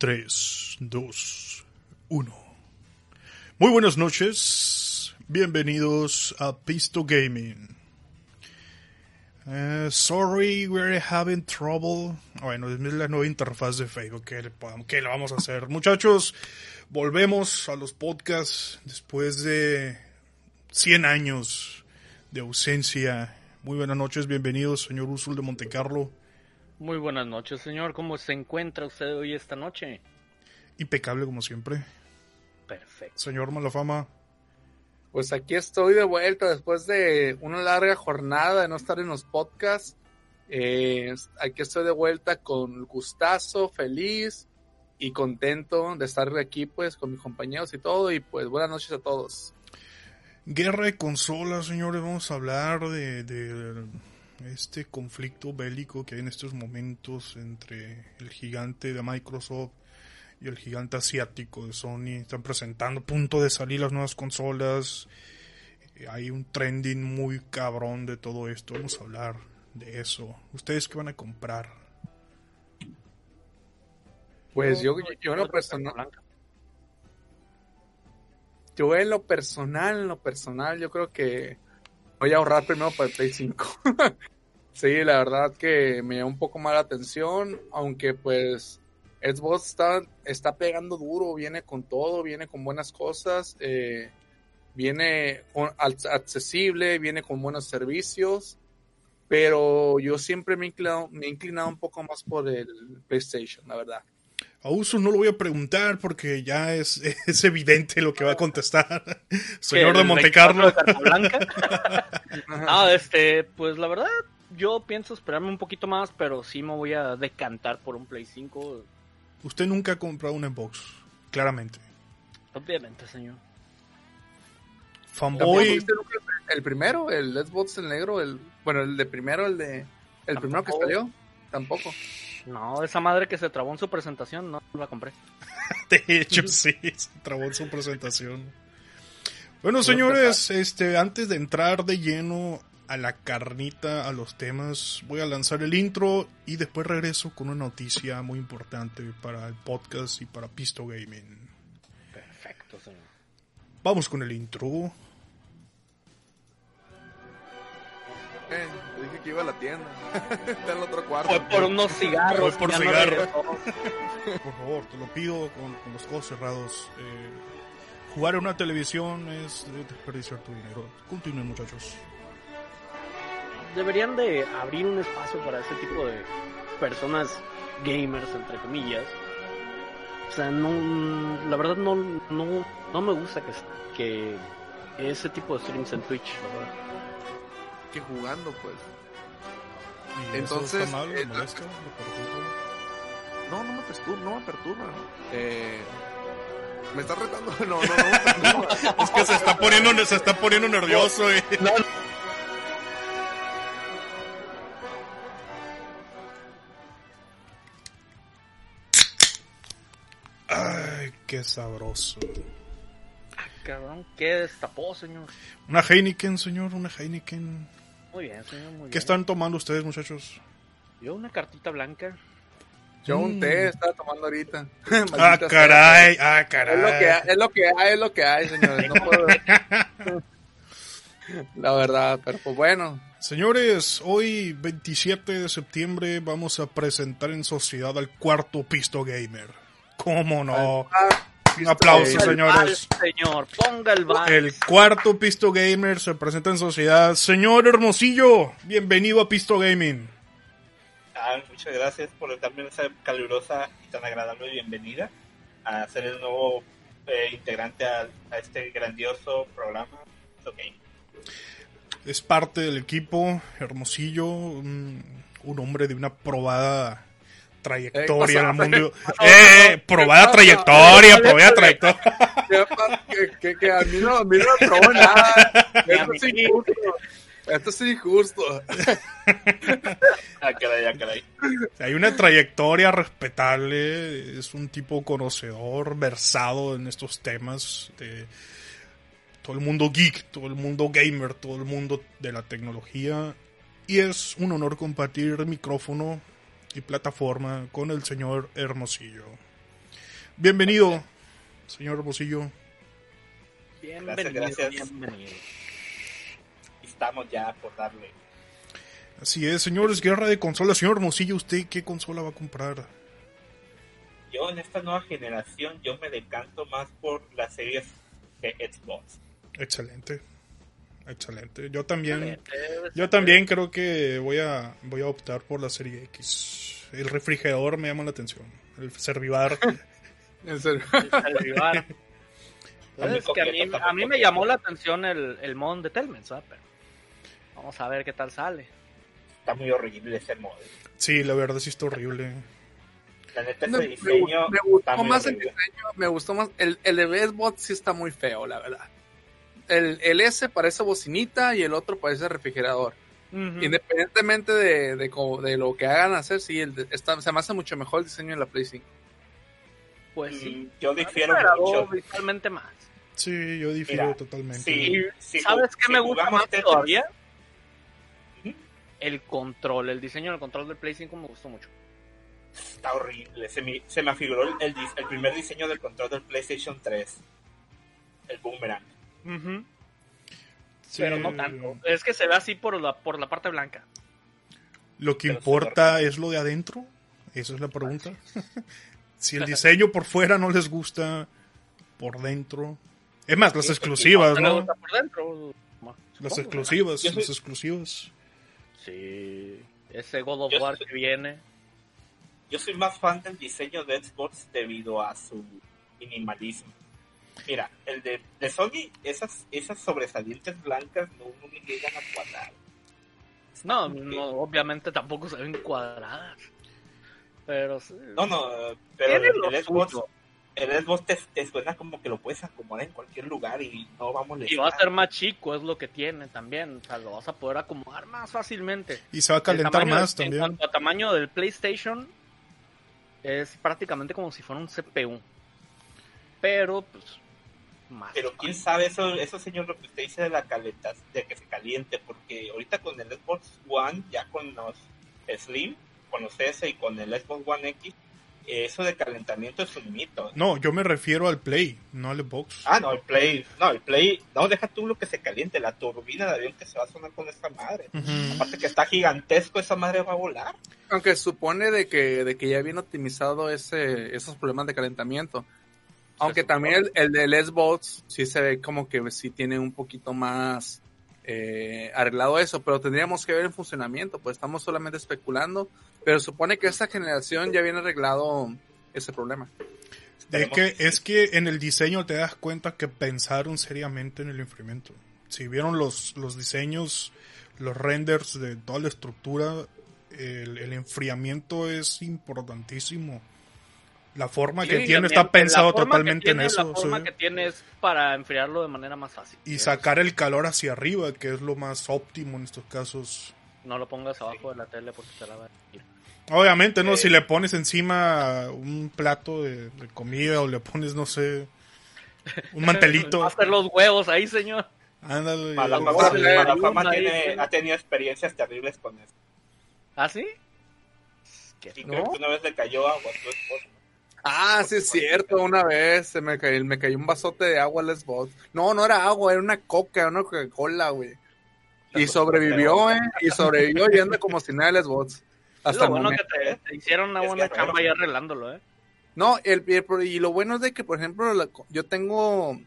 3, 2, 1. Muy buenas noches. Bienvenidos a Pisto Gaming. Eh, sorry, we're having trouble. Bueno, es la nueva interfaz de Facebook. ¿Qué le, qué le vamos a hacer? Muchachos, volvemos a los podcasts después de 100 años de ausencia. Muy buenas noches, bienvenidos, señor Usul de Montecarlo. Muy buenas noches, señor. ¿Cómo se encuentra usted hoy esta noche? Impecable como siempre. Perfecto. Señor Malafama. Pues aquí estoy de vuelta después de una larga jornada de no estar en los podcasts. Eh, aquí estoy de vuelta con gustazo, feliz y contento de estar aquí pues con mis compañeros y todo. Y pues buenas noches a todos. Guerra de consolas, señores. Vamos a hablar de, de este conflicto bélico que hay en estos momentos entre el gigante de Microsoft y el gigante asiático de Sony. Están presentando, punto de salir las nuevas consolas. Hay un trending muy cabrón de todo esto. Vamos a hablar de eso. ¿Ustedes qué van a comprar? Pues yo, yo, en lo personal. Yo en lo personal, en lo personal, yo creo que voy a ahorrar primero para el Play 5. sí, la verdad que me llama un poco más la atención, aunque pues Xbox está, está pegando duro, viene con todo, viene con buenas cosas, eh, viene accesible, viene con buenos servicios, pero yo siempre me he, inclinado, me he inclinado un poco más por el PlayStation, la verdad. A Uso no lo voy a preguntar porque ya es, es evidente lo que va a contestar. Señor de Montecarlo. no, este, pues la verdad, yo pienso esperarme un poquito más, pero sí me voy a decantar por un Play 5. Usted nunca ha comprado un Xbox, claramente. Obviamente, señor. Fanboy. El primero, el Xbox el negro, el bueno, el de primero, el de el primero que salió, tampoco. No, esa madre que se trabó en su presentación, no la compré. de hecho, sí, se trabó en su presentación. Bueno, señores, este, antes de entrar de lleno a la carnita, a los temas, voy a lanzar el intro y después regreso con una noticia muy importante para el podcast y para Pisto Gaming. Perfecto, señor. Vamos con el intro. Eh, dije que iba a la tienda. Está en el otro cuarto. Fue por unos cigarros. Fue por cigarros. por favor, te lo pido con, con los ojos cerrados. Eh, jugar en una televisión es desperdiciar tu dinero. Continúen, muchachos. Deberían de abrir un espacio para ese tipo de personas gamers, entre comillas. O sea, no, la verdad no, no, no me gusta que, que ese tipo de streams en Twitch, la verdad que jugando, pues. ¿Y Entonces, mal, eh, molesto, no, no me perturba, no me perturba. Eh, me está retando, no, no, no, es que se está poniendo, se está poniendo nervioso. Eh. No, Ay, qué sabroso. Ah, cabrón, ¿qué destapó, señor? Una Heineken, señor, una Heineken. Muy bien, señor, muy ¿Qué están tomando ustedes, muchachos? Yo una cartita blanca. Yo un mm. té estaba tomando ahorita. ah, caray, ah, caray. Es lo que hay, es lo que hay, es lo que hay señores. No puedo... La verdad, pero pues bueno. Señores, hoy 27 de septiembre vamos a presentar en sociedad al cuarto Pisto Gamer. ¿Cómo no? Un aplauso, señores. señor, ponga el El cuarto Pisto Gamer se presenta en sociedad. Señor Hermosillo, bienvenido a Pisto Gaming. Ah, muchas gracias por darme esa calurosa y tan agradable bienvenida a ser el nuevo eh, integrante a, este grandioso programa. Okay. Es parte del equipo Hermosillo, un hombre de una probada trayectoria en el mundo. ¡Eh! Probada trayectoria, probada trayectoria. Que, que, a mí no, a mí no me probó nada. Esto es injusto. Esto es injusto. ah, caray, ah, caray. Hay una trayectoria respetable. Es un tipo conocedor, versado en estos temas. De todo el mundo geek, todo el mundo gamer, todo el mundo de la tecnología. Y es un honor compartir el micrófono y plataforma con el señor Hermosillo. Bienvenido, señor Hermosillo. Bienvenido, gracias. bienvenido. Estamos ya por darle. Así es, señores, guerra de consolas. Señor Hermosillo, ¿usted qué consola va a comprar? Yo en esta nueva generación yo me decanto más por las series de Xbox. Excelente. Excelente. Yo también, Excelente. yo también creo que voy a, voy a optar por la serie X. El refrigerador me llama la atención. El servivar. El. Entonces, Tampoco que a mí, quieto, a mí me llamó la atención el, el mod de Telmens, ¿verdad? Pero vamos a ver qué tal sale. Está muy horrible ese modo. Sí, la verdad sí está horrible. La neta Me, ese me- diseño me está gustó más el diseño, me gustó más. El, el de Best Bot sí está muy feo, la verdad. El, el S parece bocinita y el otro parece refrigerador. Independientemente de, de, lo que hagan hacer, sí, el está, se me hace mucho mejor el diseño de la Play 5. Pues sí. Mm, Yo difiero mucho. visualmente más. Sí, yo difiero Mira, totalmente. Sí, Y sí, ¿Sabes qué si me gusta más Tetris- todavía? El control, el diseño del control del Play 5 me gustó mucho. Está horrible. Se me, se me afiguró el, el primer diseño del control del PlayStation 3. El boomerang. Sí, Pero no tanto. Es que se ve así por la, por la parte blanca. Lo que Pero importa es lo de adentro. Esa es la pregunta. si el diseño por fuera no les gusta, por dentro. Es más, las Sí, exclusivas, ¿Te le ¿no? gusta por dentro? Las exclusivas, soy- las exclusivas. Sí. Ese God of Yo War soy- que viene. Yo soy más fan del diseño de Xbox debido a su minimalismo. Mira, el de, de Sony, esas, esas sobresalientes blancas no, no me llegan a cuadrar. No, no, obviamente tampoco se ven cuadradas. Pero sí. No, no, pero el, Xbox, el Xbox te, te suena como que lo puedes acomodar en cualquier lugar y no va a molestar. Y va a ser más chico, es lo que tiene también. O sea, lo vas a poder acomodar más fácilmente. Y se va a calentar más En también. cuanto a tamaño del PlayStation, es prácticamente como si fuera un CPU. Pero, pues, más. Pero quién sabe eso, eso señor lo que usted dice de la caleta, de que se caliente, porque ahorita con el Xbox One, ya con los Slim, con los S y con el Xbox One X, eh, eso de calentamiento es un mito. No, yo me refiero al Play, no al Xbox. Ah, no, el Play, no, el Play, no, deja tú lo que se caliente, la turbina de avión que se va a sonar con esta madre. Ujú. Aparte que está gigantesco, esa madre va a volar. Aunque supone de que, de que ya viene optimizado ese, esos problemas de calentamiento. Aunque también el, el del Xbox sí se ve como que sí tiene un poquito más eh, arreglado eso, pero tendríamos que ver el funcionamiento, pues estamos solamente especulando, pero supone que esta generación ya viene arreglado ese problema. Es que, es que en el diseño te das cuenta que pensaron seriamente en el enfriamiento. Si vieron los, los diseños, los renders de toda la estructura, el, el enfriamiento es importantísimo. La forma que Sí, tiene la- está pensado que totalmente tiene, en eso. La forma sí. que tiene es para enfriarlo de manera más fácil. Y sacar el calor hacia arriba, que es lo más óptimo en estos casos. No lo pongas abajo de la tele porque te la va a ir. Obviamente, ¿no? Eh. Si le pones encima un plato de, de comida o le pones, no sé, un mantelito. Va a hacer los huevos ahí, señor. Ándale. Malafama, ahí, tiene, sí. ha tenido experiencias terribles con eso. ¿Ah, sí? ¿Qué? Y ¿No? creo que una vez le cayó agua a su esposa. Ah, sí es cierto, una vez se me cayó, me cayó un vasote de agua al Xbox. No, no era agua, era una coca, una Coca-Cola, güey. Y sobrevivió, eh, y sobrevivió y anda como si nada el Xbox. Hasta lo bueno que te, te hicieron una Es buena chamba ya arreglándolo, ¿eh? No, el, el- y lo bueno es de que, por ejemplo, la- yo tengo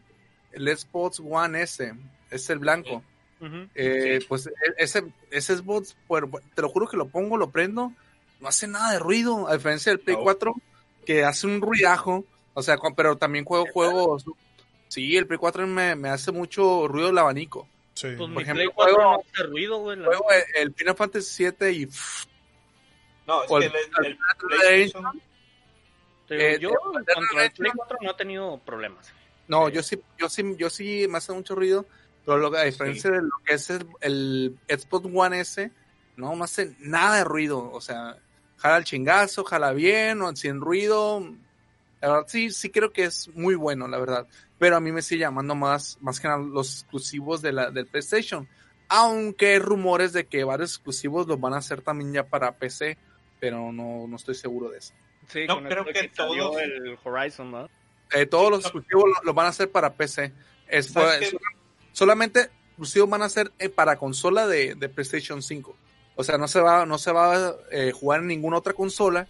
el Xbox One S, es el blanco. Eh, Sí. Pues e- ese, ese Xbox, pues, te lo juro que lo pongo, lo prendo, no hace nada de ruido, a diferencia del Play No. 4, que hace un ruidajo, o sea, pero también juego juegos. Sí, el Play 4 me, me hace mucho ruido el abanico. Sí. Pues mi ejemplo, Play 4 juego- no hace ruido, güey. la Juego el, el Final Fantasy 7 y pff, No, es O que el- el, el el- PlayStation, eh, yo, eh, cuanto al Play eh, 4 no he tenido problemas. No, Sí. yo sí, yo sí, yo sí me hace mucho ruido, pero lo, a diferencia de lo que es el, el Xbox One S, no, no hace nada de ruido, o sea, jala el chingazo, jala bien, o sin ruido, la verdad sí, sí creo que es muy bueno, la verdad, pero a mí me sigue llamando más, más que nada los exclusivos de la, del PlayStation, aunque hay rumores de que varios exclusivos los van a hacer también ya para PC, pero no, no estoy seguro de eso. Sí, No con creo que todos- el Horizon, ¿no? Eh, todos los exclusivos lo, lo van a hacer para PC. Es, ¿Sabes fue- qué? solamente exclusivos van a ser eh, para consola de, de PlayStation 5. O sea, no se va, no se va a eh, jugar en ninguna otra consola,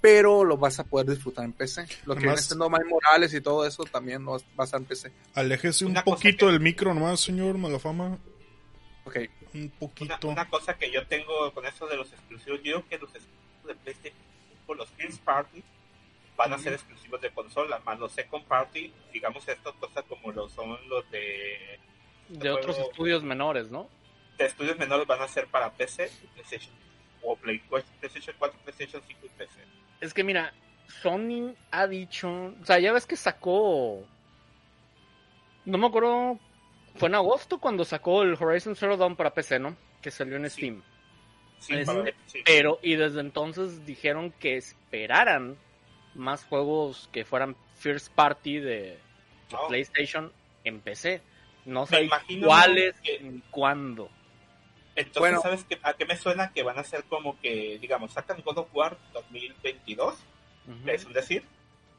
pero lo vas a poder disfrutar en PC. Lo que viene siendo Miles Morales y todo eso también lo vas va a estar en PC. Aléjese un poquito que- del micro nomás, señor Malafama. Ok. Un poquito. una cosa que yo tengo con eso de los exclusivos, yo digo que los exclusivos de PlayStation, los First Party, van a ser exclusivos de consola, más los Second Party, digamos estas cosas como lo son los de, De otros juego- estudios menores, ¿no? De estudios menores van a ser para PC, PlayStation o Play, PlayStation 4, PlayStation 5 y PC. Es que mira, Sony ha dicho, o sea, ya ves que sacó, no me acuerdo, fue en agosto cuando sacó el Horizon Zero Dawn para PC, ¿no? Que salió en Sí. Steam. Sí, Es- para- sí. Pero, y desde entonces dijeron que esperaran más juegos que fueran first party de, de No. PlayStation en PC. No sé cuáles que- ni cuándo. Entonces, Bueno. ¿sabes qué, a qué me suena? Que van a ser como que, digamos, sacan God of War 2022, Ujú. es un decir,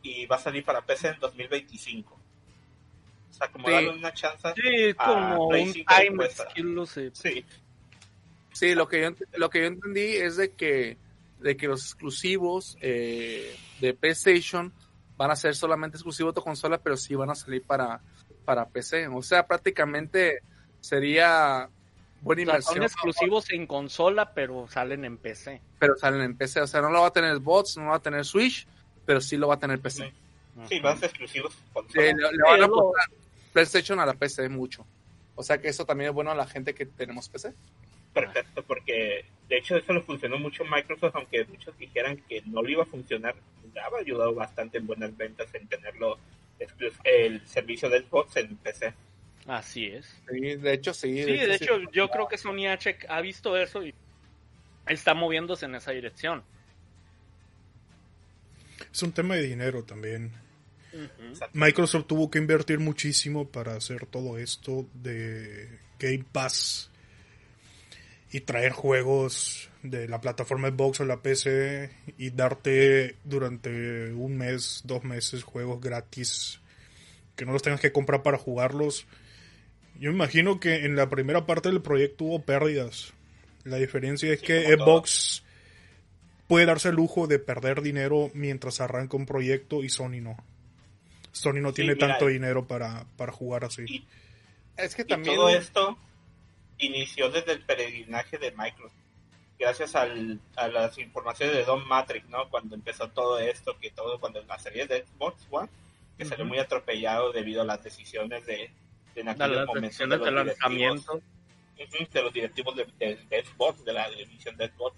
y va a salir para PC en 2025. O sea, como Sí. darle una chance. Sí, a como un 5 time no sé. Sí, Sí, lo que yo, lo que yo entendí es de que, de que los exclusivos eh, de PlayStation van a ser solamente exclusivos de consola, pero sí van a salir para, para PC. O sea, prácticamente sería buena O sea, inversión. son exclusivos en consola, pero salen en PC. Pero salen en PC. O sea, no lo va a tener Xbox, no lo va a tener Switch, pero sí lo va a tener PC. sí, van a ser exclusivos. Sí, consola. le, le van a apostar PlayStation a la PC mucho. O sea que eso también es bueno a la gente que tenemos PC. Perfecto, porque de hecho eso lo funcionó mucho Microsoft, aunque muchos dijeran que no le iba a funcionar, le ha ayudado bastante en buenas ventas en tenerlo el servicio de Xbox en PC. Así es. Sí, de hecho sí. Sí, de sí. hecho, yo creo que Sony ha, check- ha visto eso y está moviéndose en esa dirección. Es un tema de dinero también. Microsoft tuvo que invertir muchísimo para hacer todo esto de Game Pass y traer juegos de la plataforma Xbox a la PC y darte durante un mes, dos meses juegos gratis que no los tengas que comprar para jugarlos. Yo me imagino que en la primera parte del proyecto hubo pérdidas. La diferencia es Sí, que todo. Xbox puede darse el lujo de perder dinero mientras arranca un proyecto y Sony no. Sony no Sí, tiene mira, tanto dinero para, para jugar así. Y, Es que y también. todo esto inició desde el peregrinaje de Microsoft. Gracias al- a las informaciones de Don Matrix, ¿no? Cuando empezó todo esto, que todo, cuando la serie de Xbox One, que salió muy atropellado debido a las decisiones de, de en aquellos momentos de los lanzamiento. De los directivos de, de- de Xbox, de la división de Xbox.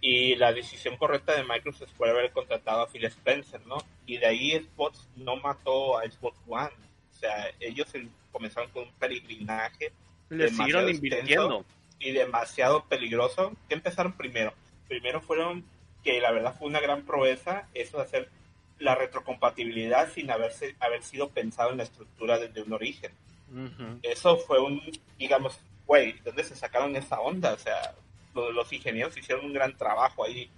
Y la decisión correcta de Microsoft fue haber contratado a Phil Spencer, ¿no? Y de ahí Xbox no mató a Xbox One. O sea, ellos comenzaron con un peregrinaje Le siguieron invirtiendo. y demasiado peligroso. ¿Qué empezaron primero? Primero fueron que la verdad fue una gran proeza eso de hacer la retrocompatibilidad sin haberse, haber sido pensado en la estructura desde un origen Eso fue un, digamos, güey, ¿dónde se sacaron esa onda? O sea, lo- los ingenieros hicieron un gran trabajo ahí.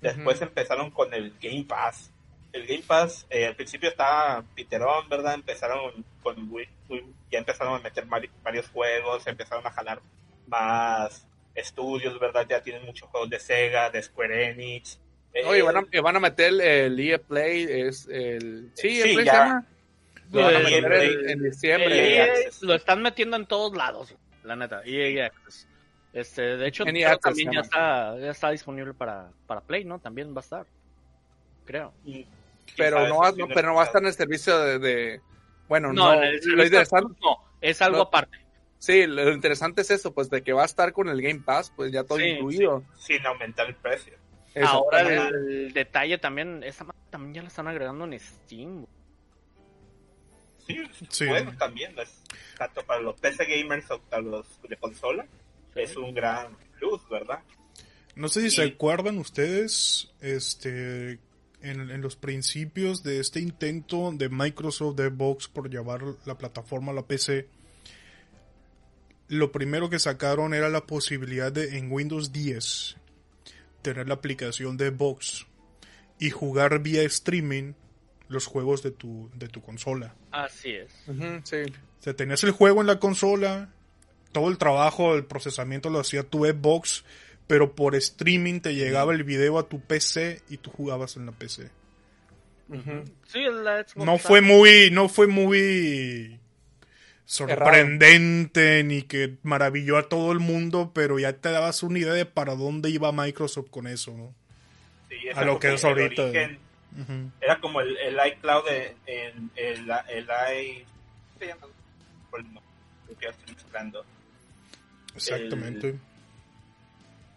Después empezaron con el Game Pass. El Game Pass, eh, al principio estaba Piterón, ¿verdad? Empezaron con, Wii- Wii- ya empezaron a meter varios juegos, empezaron a jalar más estudios, ¿verdad? Ya tienen muchos juegos de Sega, de Square Enix. Eh, Oye, van a, y van a meter el, el EA Play, es el... Sí, Play ya. se llama. Lo van a El- meter EA en, diciembre. EA lo están metiendo en todos lados, la neta. EA Access. Este, de hecho, Access también ya está, ya está disponible para, para Play, ¿no? También va a estar. Creo. pero no, va, pero no va a estar en el servicio de... de- bueno, no, en el lo interesante, no, es algo aparte. sí, lo interesante es eso, pues de que va a estar con el Game Pass, pues ya todo Sí, incluido. sin aumentar el precio. Eso, Ahora el, el detalle también, esa madre también ya la están agregando en Steam. Sí, bueno, también, es- tanto para los PC gamers o para los de consola, es un gran plus, ¿verdad? No sé si se acuerdan ustedes, este, en, en los principios de este intento de Microsoft de Xbox por llevar la plataforma a la PC, lo primero que sacaron era la posibilidad de en Windows 10 tener la aplicación de Xbox y jugar vía streaming los juegos de tu, de tu consola. Así es. Sí. O sea, tenías el juego en la consola, todo el trabajo, el procesamiento lo hacía tu Xbox, pero por streaming te llegaba el video a tu PC y tú jugabas en la PC. Ujú. Sí, la Xbox No fue muy, no fue muy sorprendente ni que maravilló a todo el mundo, pero ya te dabas una idea de para dónde iba Microsoft con eso, ¿no? Sí, A lo que es ahorita. origen, Era como el, el iCloud, de, el, el, el i... ¿Cómo se llama? Que estoy mezclando. Exactamente.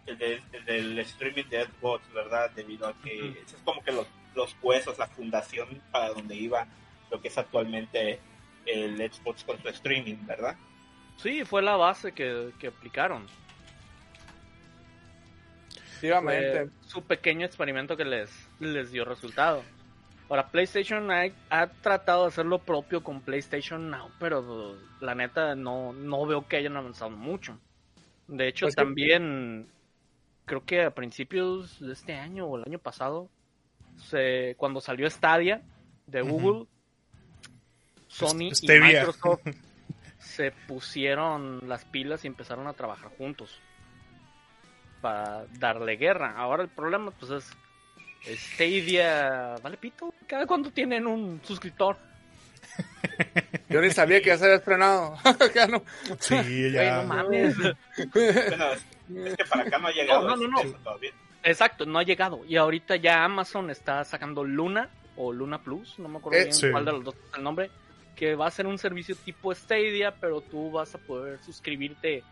El, de- el del streaming de Xbox, ¿verdad? Debido a que ese es como que los, los huesos, la fundación para donde iba lo que es actualmente el Xbox con su streaming, ¿verdad? Sí, fue la base que, que aplicaron. Efectivamente. Fue su pequeño experimento que les, les dio resultado. Ahora, PlayStation ha, ha tratado de hacer lo propio con PlayStation Now, pero la neta no, no veo que hayan avanzado mucho. De hecho, Pues también creo que a principios de este año o el año pasado, se, cuando salió Stadia de. Google, Sony y. Microsoft se pusieron las pilas y empezaron a trabajar juntos para darle guerra. Ahora el problema pues es Stadia, vale pito, cada cuánto tienen un suscriptor. Yo ni sabía que ya se había estrenado. Ya no. Sí, ya. no mames. Bueno, es, es que para acá no ha llegado No, no, no, todavía. Exacto, no ha llegado. Y ahorita ya Amazon está sacando Luna o Luna Plus, no me acuerdo Eh, bien sí. cuál de los dos es el nombre, que va a ser un servicio tipo Stadia, pero tú vas a poder suscribirte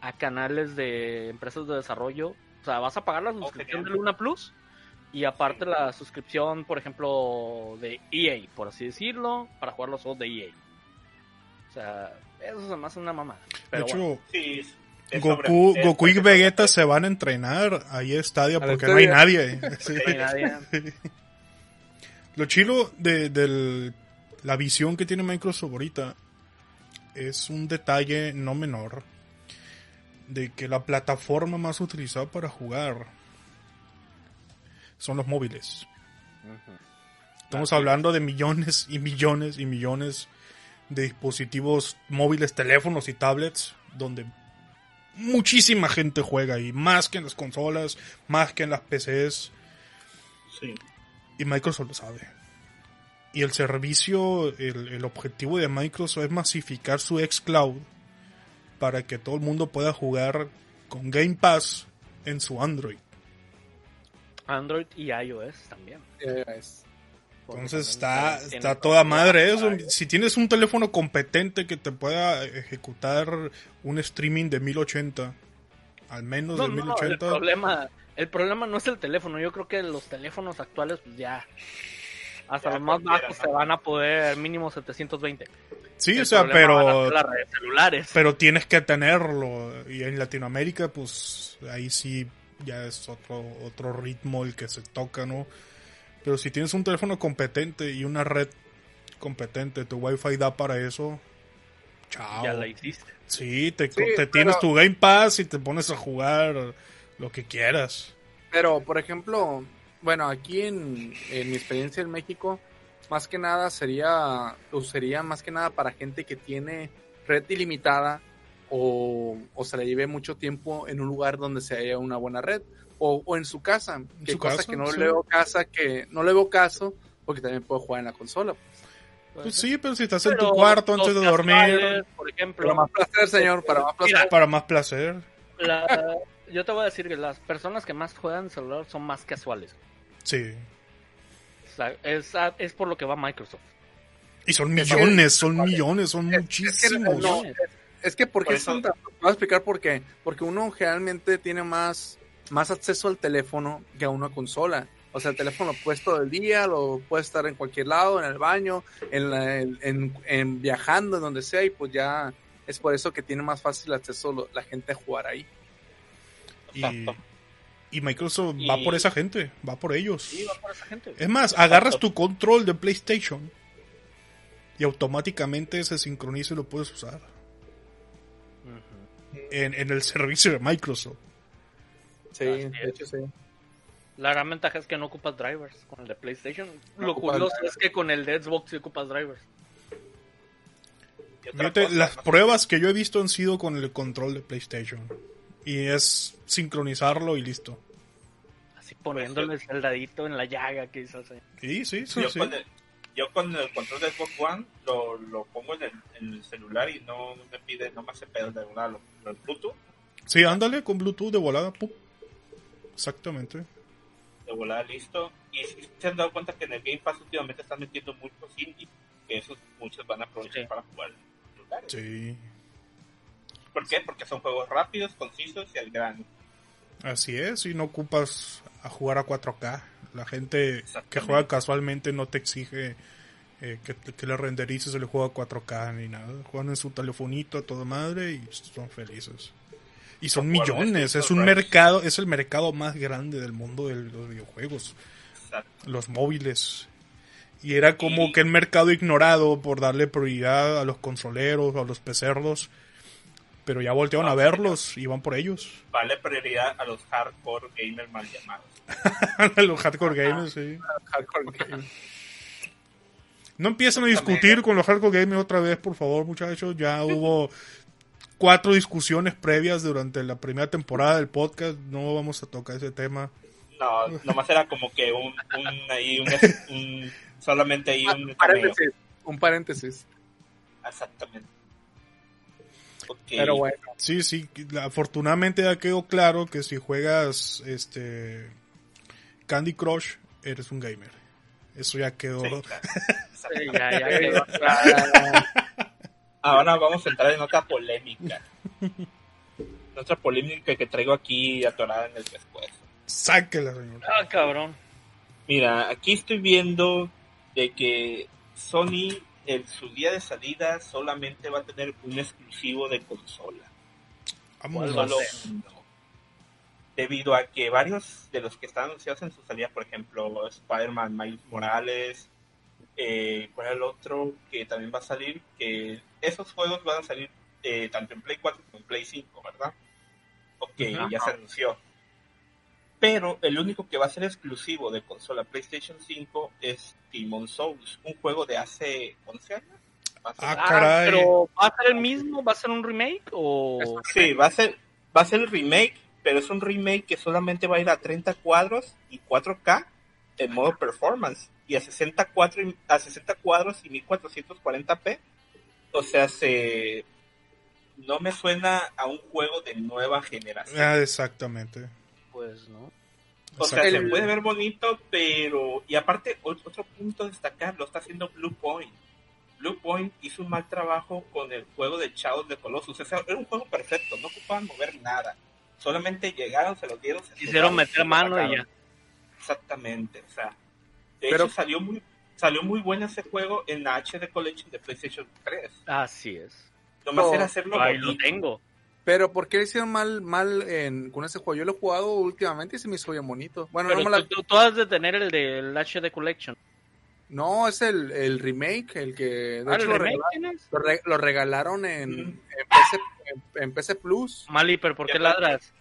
a canales de empresas de desarrollo. O sea, vas a pagar la suscripción de. Luna Plus y aparte la suscripción, por ejemplo, de EA, por así decirlo, para jugar los juegos de EA. O sea, eso es más una mamada. De hecho, bueno, Sí, es Goku, sobre- Goku y Vegeta se van a entrenar ahí a Stadia porque no hay nadie. Sí. no hay nadie- Lo chilo de, del- la visión que tiene Microsoft ahorita es un detalle no menor de que la plataforma más utilizada para jugar son los móviles. Estamos hablando de millones y millones y millones de dispositivos móviles, teléfonos y tablets donde muchísima gente juega ahí, más que en las consolas, más que en las PCs. Sí. Y Microsoft lo sabe. Y el servicio, el, el objetivo de Microsoft es masificar su xCloud para que todo el mundo pueda jugar con Game Pass en su Android. Android y iOS también. Entonces está, está toda madre eso. Si tienes un teléfono competente que te pueda ejecutar un streaming de 1080, al menos No, de no, el 1080, problema, el problema no es el teléfono. Yo creo que los teléfonos actuales, pues ya. Hasta Ya los más bajos ¿no? se van a poder mínimo 720. Sí, El o sea, pero ser las redes celulares. pero tienes que tenerlo y en Latinoamérica pues ahí sí ya es otro otro ritmo el que se toca no pero si tienes un teléfono competente y una red competente tu wifi da para eso chao Ya la hiciste. sí te, Sí, te pero- tienes tu Game Pass y te pones a jugar lo que quieras Pero, por ejemplo, bueno, aquí en, en mi experiencia en México, más que nada sería, lo usaría más que nada para gente que tiene red ilimitada o, o se la lleve mucho tiempo en un lugar donde se haya una buena red o, o en su casa, que su cosa casa, que no sí. le veo casa, que no le veo caso, porque también puedo jugar en la consola. pues sí pero si estás en tu cuarto antes de dormir casuales, Por ejemplo, Para más placer, señor, para más placer. Mira, para más placer la- yo te voy a decir que las personas que más juegan en celular son más casuales. sí Es, es por lo que va Microsoft. y son millones son millones son Es- es que muchísimos no, Es que porque Por tanto- Voy a explicar por qué. Porque uno generalmente tiene más, más acceso al teléfono que a una consola. O sea, el teléfono lo puedes todo el día, lo puedes estar en cualquier lado, en el baño, en, la- en, en- en viajando, en donde sea, y pues ya es por eso que tiene más fácil acceso lo- la gente a jugar ahí. y. y Microsoft Y- va por esa gente va por ellos Sí, va por esa gente. Es más, agarras tu control de PlayStation y automáticamente se sincroniza y lo puedes usar en, en el servicio de Microsoft. Sí, de hecho sí. La gran ventaja es que no ocupas drivers con el de PlayStation. No Lo curioso drivers. es que con el de Xbox sí ocupas drivers. Las pruebas que yo he visto han sido con el control de PlayStation. Y es sincronizarlo y listo. Así poniéndoles el dadito en la llaga que hizo así. Y sí, sí, yo, sí. con el, yo con el control de Xbox One lo, lo pongo en el, en el celular y no, me pide, no me hace pedo de verdad lo, lo Bluetooth. Sí, ándale con Bluetooth de volada. ¡pum! Exactamente. de volada listo. Y si se han dado cuenta que en el Game Pass últimamente están metiendo muchos indies, que esos muchos van a aprovechar Sí. para jugar en celulares. Sí. ¿Por qué? Porque son juegos rápidos, concisos y al grano. Así es, y no ocupas a jugar a 4K. La gente que juega casualmente no te exige eh, que, que le renderices el juego a 4K ni nada. Juegan en su telefonito a toda madre y son felices. Y son millones, es un mercado, es el mercado más grande del mundo de los videojuegos, Exacto. los móviles. Y era como Y- que el mercado ignorado por darle prioridad a los consoleros, a los pecerdos. Pero ya voltearon Ah, a verlos y van por ellos. Vale prioridad a los hardcore gamers mal llamados. los hardcore gamers, sí. Hardcore. No empiecen a discutir con los hardcore gamers otra vez, por favor, muchachos. Ya hubo cuatro discusiones previas durante la primera temporada del podcast. No vamos a tocar ese tema. No, nomás era como que un, un, ahí, un, un- solamente ahí un paréntesis. Un paréntesis. Exactamente. Pero bueno. Sí, sí. Afortunadamente ya quedó claro que si juegas este Candy Crush, eres un gamer. Eso ya quedó. Sí, claro. Sí, ya, ya quedó. Ahora vamos a entrar en otra polémica. En Otra polémica que traigo aquí atorada en el pescuezo. Sáquela, señor. Ah, cabrón. Mira, aquí estoy viendo de que Sony en su día de salida solamente va a tener un exclusivo de consola. Vámonos. ¿Cuál va a Solo. Debido a que varios de los que están anunciados en su salida, por ejemplo, Spider-Man, Miles Morales, eh, ¿cuál es el otro que también va a salir? Que esos juegos van a salir eh, tanto en Play 4 como en Play 5, ¿verdad? Ok, Ajá. ya se anunció. Pero el único que va a ser exclusivo de consola PlayStation 5 es Demon Souls, un juego de hace 11 años. Hace- Ah, Ah, caray. pero ¿va a ser el mismo? ¿Va a ser un remake? ¿O Sí, va a ser, va a ser el remake, pero es un remake que solamente va a ir a 30 cuadros y 4K en modo performance y a 64 y- a 60 cuadros y 1440p. O sea, se no me suena a un juego de nueva generación. Ah, exactamente. Pues no? O sea, se puede ver bonito, pero y aparte ot- otro punto a destacar lo está haciendo Blue Point. Blue Point hizo un mal trabajo con el juego de Shadow de Colossus. O sea, era un juego perfecto, no ocupaban mover nada. Solamente llegaron, se lo dieron, se Quisieron meter mano y sacaron. ya. Exactamente, o sea, de Pero- hecho salió muy salió muy bueno ese juego en la HD Collection de PlayStation 3. Así es. Nomás No, era hacerlo Ahí lo tengo. Pero ¿por qué hicieron mal, mal en, con ese juego? Yo lo he jugado últimamente y se me hizo bien bonito. Bueno, Pero no, me la- tú, has de tener el del HD Collection. no, es el, el remake, el que de Ah, hecho ¿el lo, remake regala- tienes? lo re- lo regalaron en, en PC, en- en PC Plus. Mali, pero ¿por qué Ya ladras?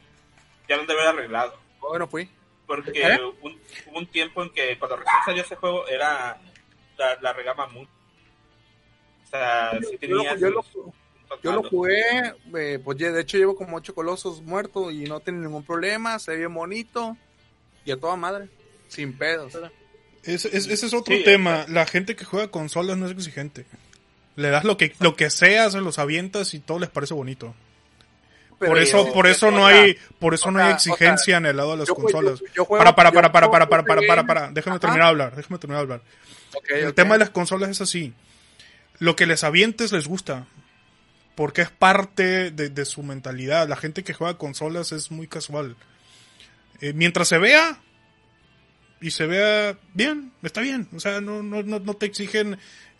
Ya lo debe haber arreglado. Bueno, fui. Porque ¿Eh? un- hubo un tiempo en que cuando recién salió ese juego era la, la regaba mucho. O sea, sí Yo lo, tenía yo lo- yo lo jugué, eh, pues de hecho llevo como ocho colosos muertos y no tiene ningún problema, se ve bien bonito y a toda madre, sin pedos. Ese, es otro Sí, tema. La gente que juega consolas no es exigente. Le das lo que, lo que sea, se los avientas y todo les parece bonito. Pero por eso, por eso no hay, por eso o no hay sea, exigencia en el lado de las consolas. yo- yo juego- Para, para, para, para, para, para, para, para, para. Déjame Ajá. terminar de hablar, déjame terminar de hablar. El tema de las consolas es así. Lo que les avientes les gusta. Porque es parte de, su mentalidad. La gente que juega consolas es muy casual. Eh, mientras se vea y se vea bien, está bien. O sea, no, no, no, no te exigen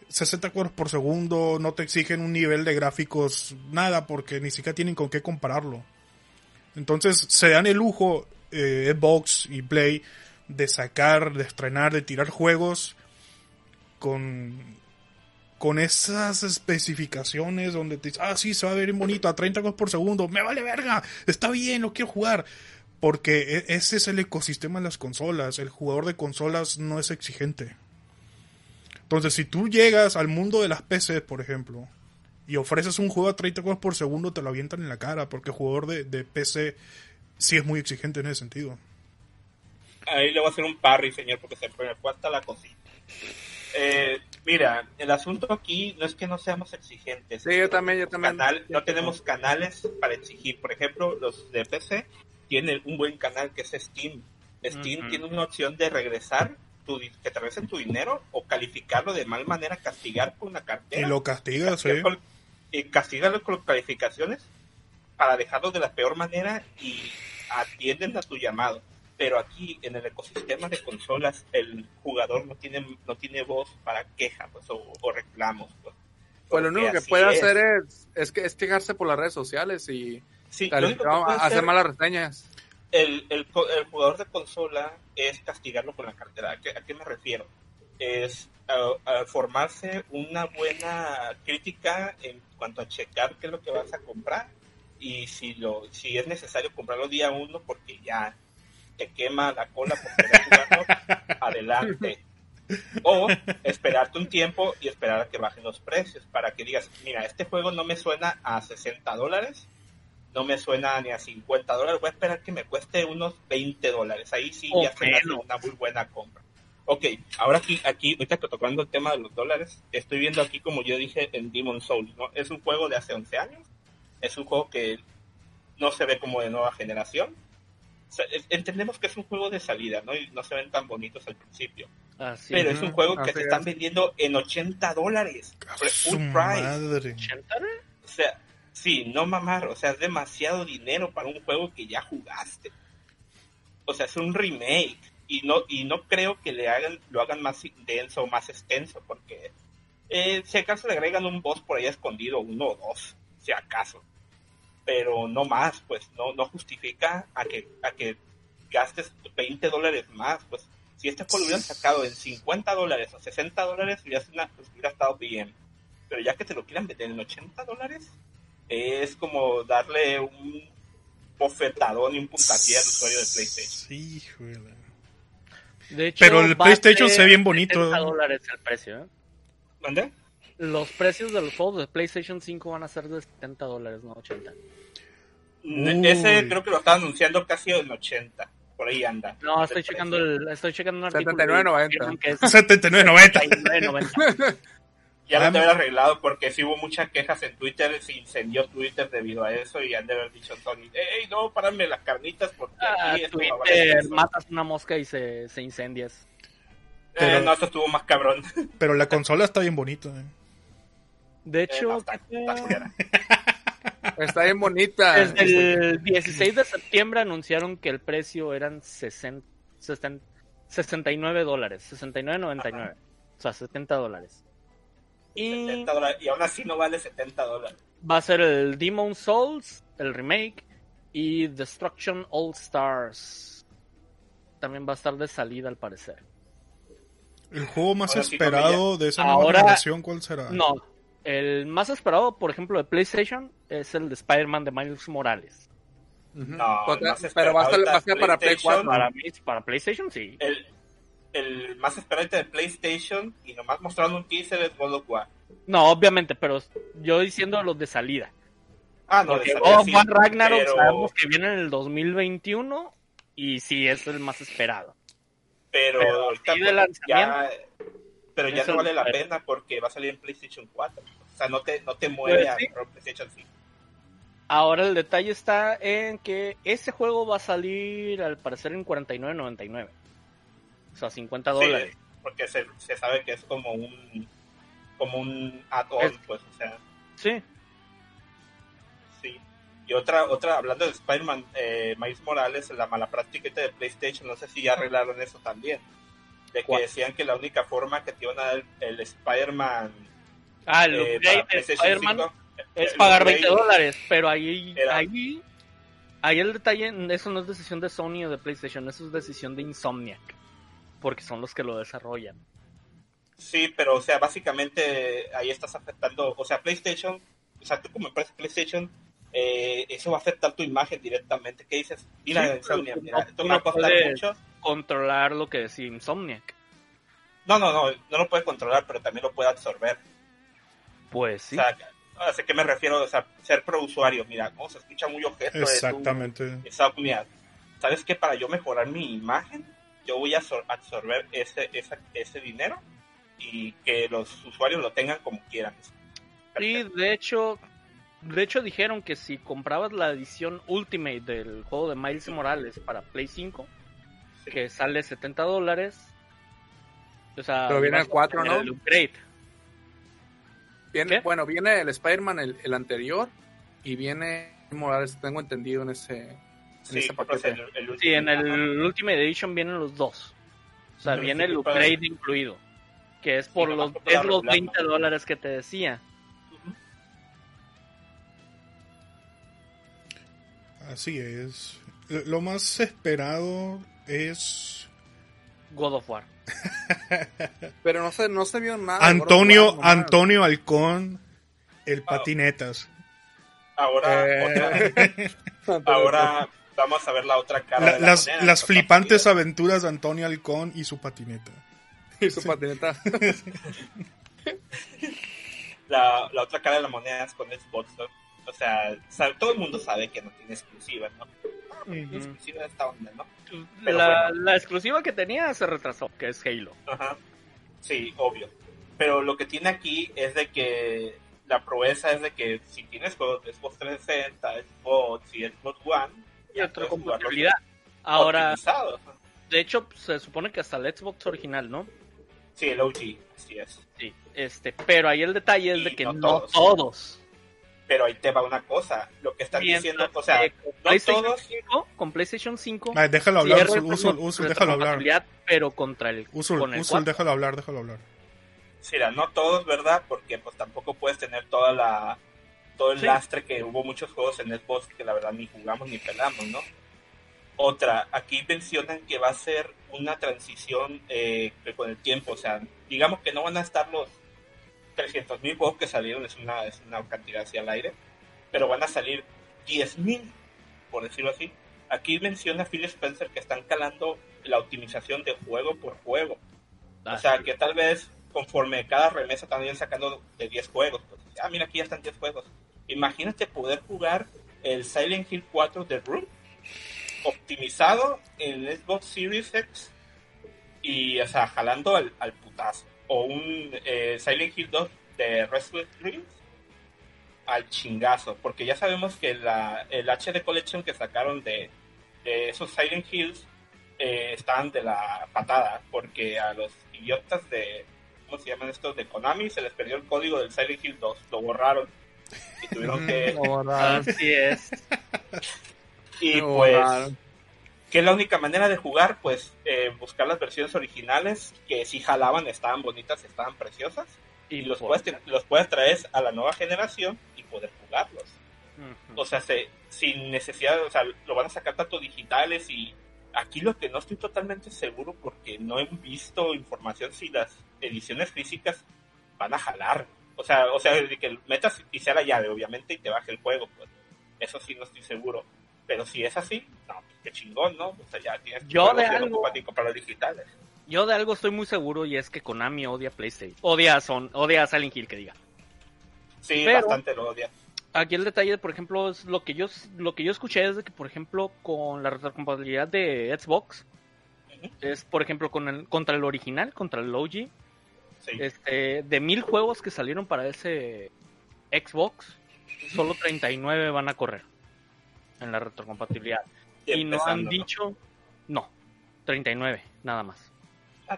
60 cuadros por segundo, no te exigen un nivel de gráficos, nada, porque ni siquiera tienen con qué compararlo. Entonces se dan el lujo, eh, Xbox y Play, de sacar, de estrenar, de tirar juegos con con esas especificaciones donde te dices, ah, sí, se va a ver bonito, a 30 cuadros por segundo, me vale verga, está bien, lo quiero jugar. Porque e- ese es el ecosistema de las consolas. El jugador de consolas no es exigente. Entonces, si tú llegas al mundo de las PCs, por ejemplo, y ofreces un juego a 30 cuadros por segundo, te lo avientan en la cara. Porque el jugador de, de PC sí es muy exigente en ese sentido. Ahí le voy a hacer un parry, señor, porque se me falta la cosita. Eh, mira, el asunto aquí no es que no seamos exigentes. Sí, yo también, yo también. Canal- no tenemos canales para exigir. Por ejemplo, los de PC tienen un buen canal que es Steam. Steam tiene una opción de regresar, tu, que te regresen tu dinero o calificarlo de mal manera, castigar con una Y cartera. lo castigas, castigar ¿eh? con- y castigarlo con calificaciones para dejarlo de la peor manera y atienden a tu llamado. Pero aquí en el ecosistema de consolas el jugador no tiene no tiene voz para quejas pues, o, o reclamos. Pues, Pues lo único que puede es. hacer es, es, que, es quejarse por las redes sociales y Sí, hacer malas reseñas. el, el, jugador de consola es castigarlo con la cartera. ¿A qué, a qué me refiero? Es a, a formarse una buena crítica en cuanto a checar qué es lo que vas a comprar y si lo si es necesario comprarlo día uno porque ya te quema la cola por querer jugarlo, adelante. O esperarte un tiempo y esperar a que bajen los precios para que digas, mira, este juego no me suena a 60 dólares, no me suena ni a 50 dólares, voy a esperar que me cueste unos 20 dólares. Ahí sí O ya menos. una muy buena compra. Ok, ahora aquí, aquí, ahorita que tocando el tema de los dólares, estoy viendo aquí, como yo dije, en Demon Souls, ¿no? Es un juego de hace 11 años, es un juego que no se ve como de nueva generación. O sea, es- entendemos que es un juego de salida, ¿no? Y no se ven tan bonitos al principio. Así pero es. un juego que te es. están vendiendo en 80 dólares. A Full price. madre. 80, O sea, sí, no mamar, o sea, es demasiado dinero para un juego que ya jugaste. O sea, es un remake y no y no creo que le hagan lo hagan más denso o más extenso porque eh, si acaso le agregan un boss por ahí escondido, uno o dos, si acaso. Pero no más, pues no no justifica a que a que gastes 20 dólares más, pues si este juego lo hubieran sacado en 50 dólares o 60 dólares, hubiera, sido una- pues, hubiera estado bien. Pero ya que te lo quieran vender en 80 dólares, es como darle un bofetadón y un puntapié al usuario de PlayStation. Sí, híjole. De hecho, Pero el PlayStation se ve bien bonito. 70 dólares el precio, ¿eh? ¿Dónde? Los precios de los juegos de PlayStation 5 van a ser de 70 dólares, no 80. Uy. Ese creo que lo estaba anunciando casi en 80. Por ahí anda. No, estoy checando el, estoy checando un artículo. 79.90. y dijeron que es 79.90. 79.90. Ya Ah, lo te haber arreglado porque sí hubo muchas quejas en Twitter, se incendió Twitter debido a eso y han de haber dicho Sony, hey, no, párame las carnitas porque Ah, aquí esto va a valer Twitter, eso". matas una mosca y se, se incendias. Eh, no, esto estuvo más cabrón. Pero la consola está bien bonita. ¿eh? De Eh, hecho, no, está- está culera. Está bien bonita. desde el 16 de septiembre anunciaron que el precio eran 60, 60 69 dólares, 69.99. O sea, 70 dólares. Y 70 dólares, y aún así no vale 70 dólares. va a ser el Demon Souls, el remake, y Destruction All Stars. También va a estar de salida al parecer. El juego más Ahora sí, esperado de esa nueva Ahora- generación, ¿cuál será? No, el más esperado, por ejemplo, de PlayStation es el de Spider-Man de Miles Morales. No, pero va a ser, esperado va a ser para Play PlayStation. 4. Para mí, para PlayStation sí. El, el más esperado de PlayStation y nomás mostrando un teaser es God of War. No, obviamente, pero yo diciendo los de salida. Ah, no, Porque de God of sí, War Ragnarok pero, sabemos que viene en el 2021 y sí es el más esperado. pero, pero ahorita sí de pues, lanzamiento, ya, pero ya eso no vale la pena porque va a salir en PlayStation 4. O sea, no te, no te mueve Pues a sí. comprar PlayStation 5. Ahora el detalle está en que ese juego va a salir al parecer en 49.99. O sea, 50 dólares. Sí, porque se, se sabe que es como un como un add-on, Es- pues, o sea, Sí. sí. Y otra, otra hablando de Spider-Man, eh, Miles Morales, la mala práctica de PlayStation, no sé si ya arreglaron eso también. De que decían que la única forma que te iban a dar el, Spider-Man Ah, el eh, upgrade para de PlayStation Spider-Man 5, es el pagar upgrade 20 dólares, pero ahí, era- ahí, ahí el detalle, eso no es decisión de Sony o de PlayStation, eso es decisión de Insomniac, porque son los que lo desarrollan. Sí, pero o sea, básicamente ahí estás afectando, o sea, PlayStation, o sea, tú como empresa PlayStation eh, eso va a afectar tu imagen directamente. ¿Qué dices? Mira, Sí, Insomniac, mira, no- esto me va a costar puedes- mucho. Controlar lo que decía Insomniac. No, no, no, no lo puede controlar, pero también lo puede absorber. Pues sí. O sea, ¿a qué me refiero? O sea, ser pro usuario. Mira, cómo se escucha muy objeto. Exactamente. Insomniac. ¿Sabes qué? Para yo mejorar mi imagen, yo voy a absor- absorber ese, esa- ese dinero y que los usuarios lo tengan como quieran. Sí, de hecho, de hecho dijeron que si comprabas la edición Ultimate del juego de Miles Morales para Play 5, que sale 70 dólares, o sea, Pero viene el 4, a tener ¿no? el upgrade. Viene, ¿Qué? bueno, viene el Spider-Man, el, el anterior, y viene Morales, tengo entendido en ese. Sí, ese paquete. el, el Sí, en el Ultimate Edition vienen los dos. O sea, viene el para- upgrade incluido, que es por los, es los regularlo. 20 dólares que te decía. Así es. Lo más esperado es God of War. Pero no se, no se vio nada. Antonio War. Antonio Halcón, el Ah. patinetas. Ahora, Eh, otra- ahora vamos a ver la otra cara. La- de la las moneda, las flipantes partida. aventuras de Antonio Halcón y su patineta. y su patineta. la, la otra cara de la moneda es con Xbox. ¿no? O sea, todo el mundo sabe que no tiene exclusiva, ¿no? Exclusiva de esta onda, ¿no? Pero La, bueno. la exclusiva que tenía se retrasó, que es Halo. Ajá. Sí, obvio. Pero lo que tiene aquí es de que la proeza es de que si tienes juegos de Xbox 360, Xbox y Xbox One, Y ya puedes compatibilidad. Ahora, optimizados. de hecho, se supone que hasta el Xbox original, ¿no? Sí, el OG, así es. Sí. Este, pero ahí el detalle es Y de que no no, todos. todos. Pero ahí te va una cosa. Lo que están Mientras diciendo, o sea, que con no PlayStation todos, 5, con PlayStation 5, Ay, déjalo hablar, Usul, Usul, Usul, déjalo hablar. pero contra el Usul, con el Usul, 4. déjalo hablar, déjalo hablar. sí, no todos, ¿verdad? Porque pues tampoco puedes tener toda la todo el Sí. lastre que hubo muchos juegos en Xbox que la verdad ni jugamos ni pelamos, ¿no? Otra, aquí mencionan que va a ser una transición eh, que con el tiempo, o sea, digamos que no van a estar los 300 mil juegos que salieron, es una, es una cantidad así al aire, pero van a salir 10 mil, por decirlo así. Aquí menciona Phil Spencer que están calando la optimización de juego por juego. Ah, O sea, que tal vez conforme cada remesa también sacando de 10 juegos. Pues, ah, mira, aquí ya están 10 juegos. Imagínate poder jugar el Silent Hill 4 de Room optimizado en Xbox Series X y, o sea, jalando al, al putazo. O un eh, Silent Hill 2 de Restless Dreams al chingazo. Porque ya sabemos que la, el HD Collection que sacaron de, de esos Silent Hills eh, estaban de la patada. Porque a los idiotas de, ¿cómo se llaman estos? De Konami se les perdió el código del Silent Hill 2. Lo borraron. Y tuvieron que... Lo borraron, Así es. Y lo pues... borraron. Que es la única manera de jugar, pues eh, buscar las versiones originales que si jalaban, estaban bonitas, estaban preciosas y, los, por- puedes, los puedes traer a la nueva generación y poder jugarlos. Ujú. O sea, se, sin necesidad, o sea, lo van a sacar tanto digitales y aquí lo que no estoy totalmente seguro porque no he visto información si las ediciones físicas van a jalar. O sea, o sea, que metas y sea la llave, obviamente, y te baje el juego, pues. Eso sí no estoy seguro. Pero si es así, no, qué chingón, ¿no? O sea, ya tienes Yo de algo- los digitales. Yo de algo estoy muy seguro y es que Konami odia PlayStation. Odia a, Son, odia a Silent Hill, que diga. Sí, Pero- bastante lo odia. Aquí el detalle, por ejemplo, es lo que yo lo que yo escuché es de que, por ejemplo, con la retrocompatibilidad de Xbox, es, por ejemplo, con el, contra el original, contra el OG, Sí. este, de mil juegos que salieron para ese Xbox, solo 39 van a correr en la retrocompatibilidad. Y no han ¿no? dicho, no, 39, nada más. Ah,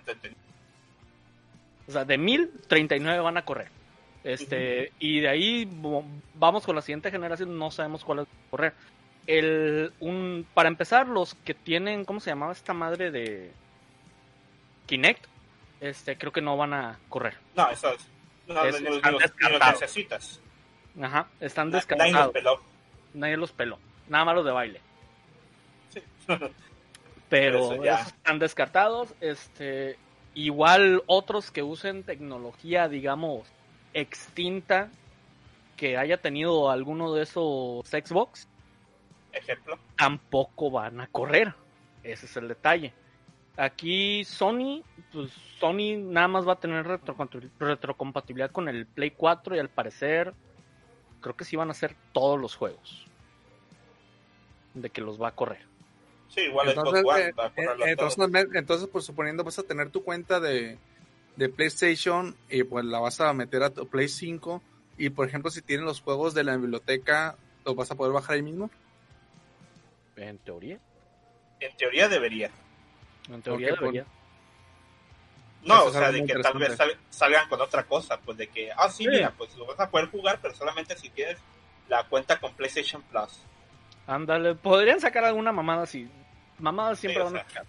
O sea, de 1000, 39 van a correr. Este, y de ahí vamos con la siguiente generación, no sabemos cuál va a correr. El, un, para empezar, los que tienen, ¿cómo se llamaba esta madre de Kinect? Este, creo que no van a correr. No, eso es. No, Es- están los descartados. necesitas. Ajá, están Na- Nadie los descartados. peló. Nadie los peló. Nada más los de baile. Sí. Pero Eso ya. esos están descartados. Este, igual otros que usen tecnología, digamos, extinta, que haya tenido alguno de esos Xbox, Ejemplo. tampoco van a correr. Ese es el detalle. Aquí Sony, pues Sony nada más va a tener retrocompatibilidad con el Play 4 y al parecer creo que sí van a hacer todos los juegos. De que los va a correr. Sí, igual Entonces, Xbox One eh, va a eh, entonces, entonces, pues suponiendo vas a tener tu cuenta de, de PlayStation y pues la vas a meter a tu Play 5 y por ejemplo si tienen los juegos de la biblioteca, los vas a poder bajar ahí mismo. En teoría. En teoría debería. En teoría debería. No, Eso o sea, de que tal vez salgan con otra cosa, pues de que, ah, sí, Sí. mira, pues lo vas a poder jugar, pero solamente si tienes la cuenta con PlayStation Plus. Ándale, podrían sacar alguna mamada así. Mamadas siempre Sí, van a sacar.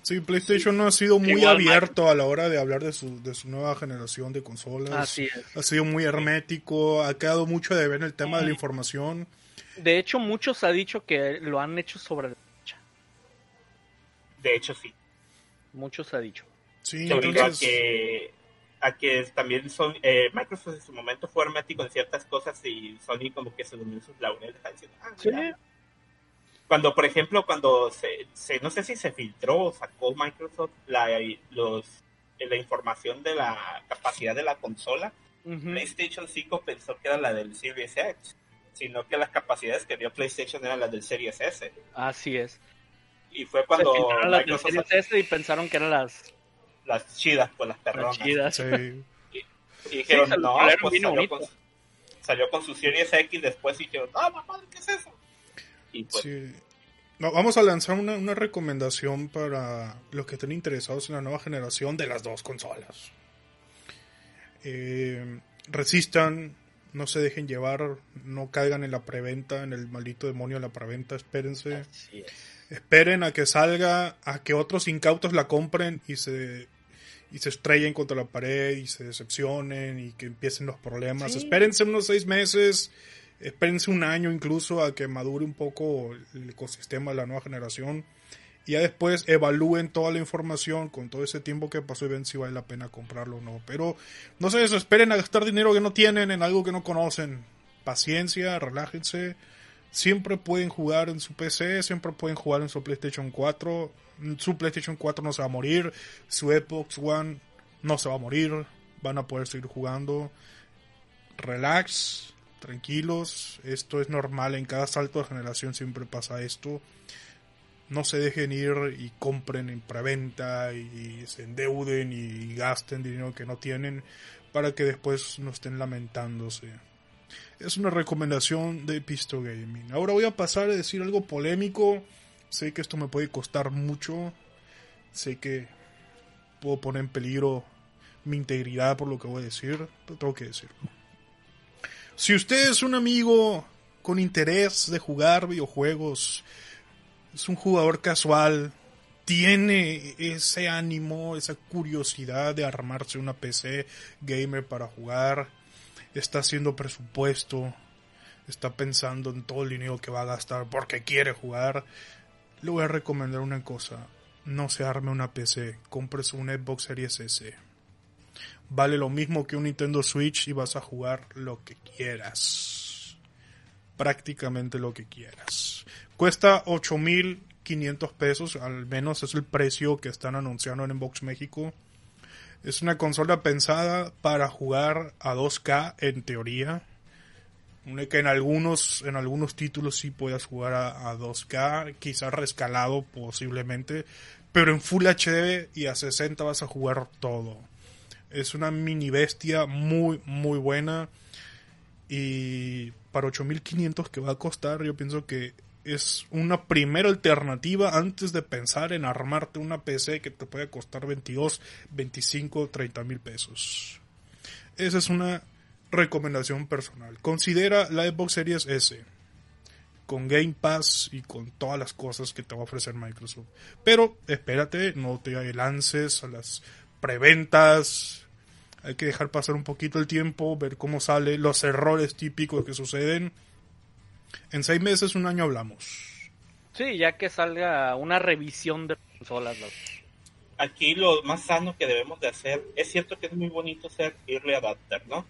Sí, PlayStation no ha sido muy Igual abierto a la hora de hablar de su, de su nueva generación de consolas. Así es. Ha sido muy hermético, ha quedado mucho de ver en el tema de la información. De hecho, muchos ha dicho que lo han hecho sobre la fecha. de hecho, sí. Muchos ha dicho. Sí, entonces, a que a que también son eh, Microsoft en su momento fue hermético en ciertas cosas y Sony como que se durmió en sus laureles diciendo, ah, mira. Cuando por ejemplo cuando se, se- no sé si se filtró o sacó Microsoft la los la información de la capacidad de la consola. PlayStation 5 pensó que era la del Series X sino que las capacidades que dio PlayStation eran las del Series S Así es. y fue Se cuando filtraron las del Microsoft Series S y pensaron que eran las, las chidas pues las las perronas chidas. sí. Y dijeron, se lo no, pues salió con, salió con su Series X después y dijeron, ah, mamá, ¿qué es eso? Y pues, Sí. No, vamos a lanzar una, una recomendación para los que estén interesados en la nueva generación de las dos consolas. Eh, resistan, no se dejen llevar, no caigan en la preventa, en el maldito demonio de la preventa, espérense. Así es. Esperen a que salga, a que otros incautos la compren y se y se estrellen contra la pared y se decepcionen y que empiecen los problemas. Sí. Espérense unos seis meses, espérense un año incluso a que madure un poco el ecosistema de la nueva generación y ya después evalúen toda la información con todo ese tiempo que pasó y ven si vale la pena comprarlo o no. Pero no se desesperen a gastar dinero que no tienen en algo que no conocen. Paciencia, relájense. Siempre pueden jugar en su PC, siempre pueden jugar en su PlayStation 4. Su PlayStation 4 no se va a morir, su Xbox One no se va a morir, van a poder seguir jugando. Relax, tranquilos, esto es normal, en cada salto de generación siempre pasa esto. No se dejen ir y compren en preventa y se endeuden y gasten dinero que no tienen para que después no estén lamentándose es una recomendación de Pisto Gaming. Ahora voy a pasar a decir algo polémico. Sé que esto me puede costar mucho. Sé que puedo poner en peligro mi integridad por lo que voy a decir, pero tengo que decirlo. Si usted es un amigo con interés de jugar videojuegos, es un jugador casual, tiene ese ánimo, esa curiosidad de armarse una PC gamer para jugar, está haciendo presupuesto, está pensando en todo el dinero que va a gastar porque quiere jugar, le voy a recomendar una cosa. No se arme una PC, cómprese un Xbox Series S. Vale lo mismo que un Nintendo Switch y vas a jugar lo que quieras. Prácticamente lo que quieras. Cuesta 8.500 pesos, al menos es el precio que están anunciando en Xbox México. Es una consola pensada para jugar a 2K en teoría. Que en algunos, en algunos títulos sí puedas jugar a, a 2K, quizás rescalado posiblemente, pero en Full HD y a 60 vas a jugar todo. Es una mini bestia muy, muy buena. Y para 8500 que va a costar, yo pienso que es una primera alternativa antes de pensar en armarte una PC que te puede costar 22, 25, 30 mil pesos. Esa es una recomendación personal. Considera la Xbox Series S con Game Pass y con todas las cosas que te va a ofrecer Microsoft. Pero espérate, no te lances a las preventas. Hay que dejar pasar un poquito el tiempo, ver cómo sale, los errores típicos que suceden. En seis meses, un año hablamos. Sí, ya que salga una revisión de consolas. las- aquí lo más sano que debemos de hacer, es cierto que es muy bonito ser early adapter, ¿no?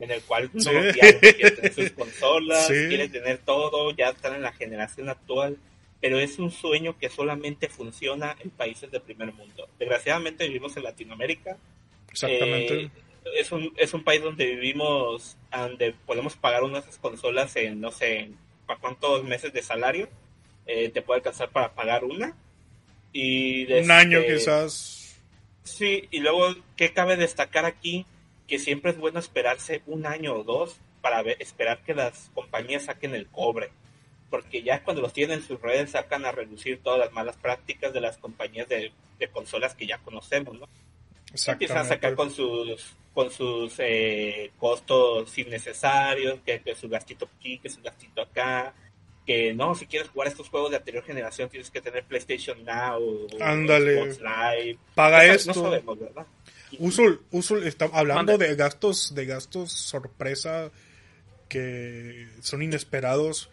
en el cual Sí. todos los quieren tener sus consolas, Sí. quieren tener todo, ya están en la generación actual, pero es un sueño que solamente funciona en países de primer mundo. Desgraciadamente vivimos en Latinoamérica, Exactamente. eh, es, un, es un país donde vivimos, donde podemos pagar unas consolas en, no sé, ¿para cuántos meses de salario? Eh, te puede alcanzar para pagar una. Y Un año este, quizás. Sí, y luego, ¿qué cabe destacar aquí? Que siempre es bueno esperarse un año o dos para ver- esperar que las compañías saquen el cobre. Porque ya cuando los tienen en sus redes sacan a reducir todas las malas prácticas de las compañías de, de consolas que ya conocemos, ¿no? Empiezan a sacar con sus con sus eh, costos innecesarios, que, que su gastito aquí, que su gastito acá, que no, si quieres jugar estos juegos de anterior generación tienes que tener PlayStation Now o Ándale. Xbox Live. Paga No, esto. No sabemos, ¿verdad? Usul, Usul, está hablando de gastos, de gastos sorpresa que son inesperados.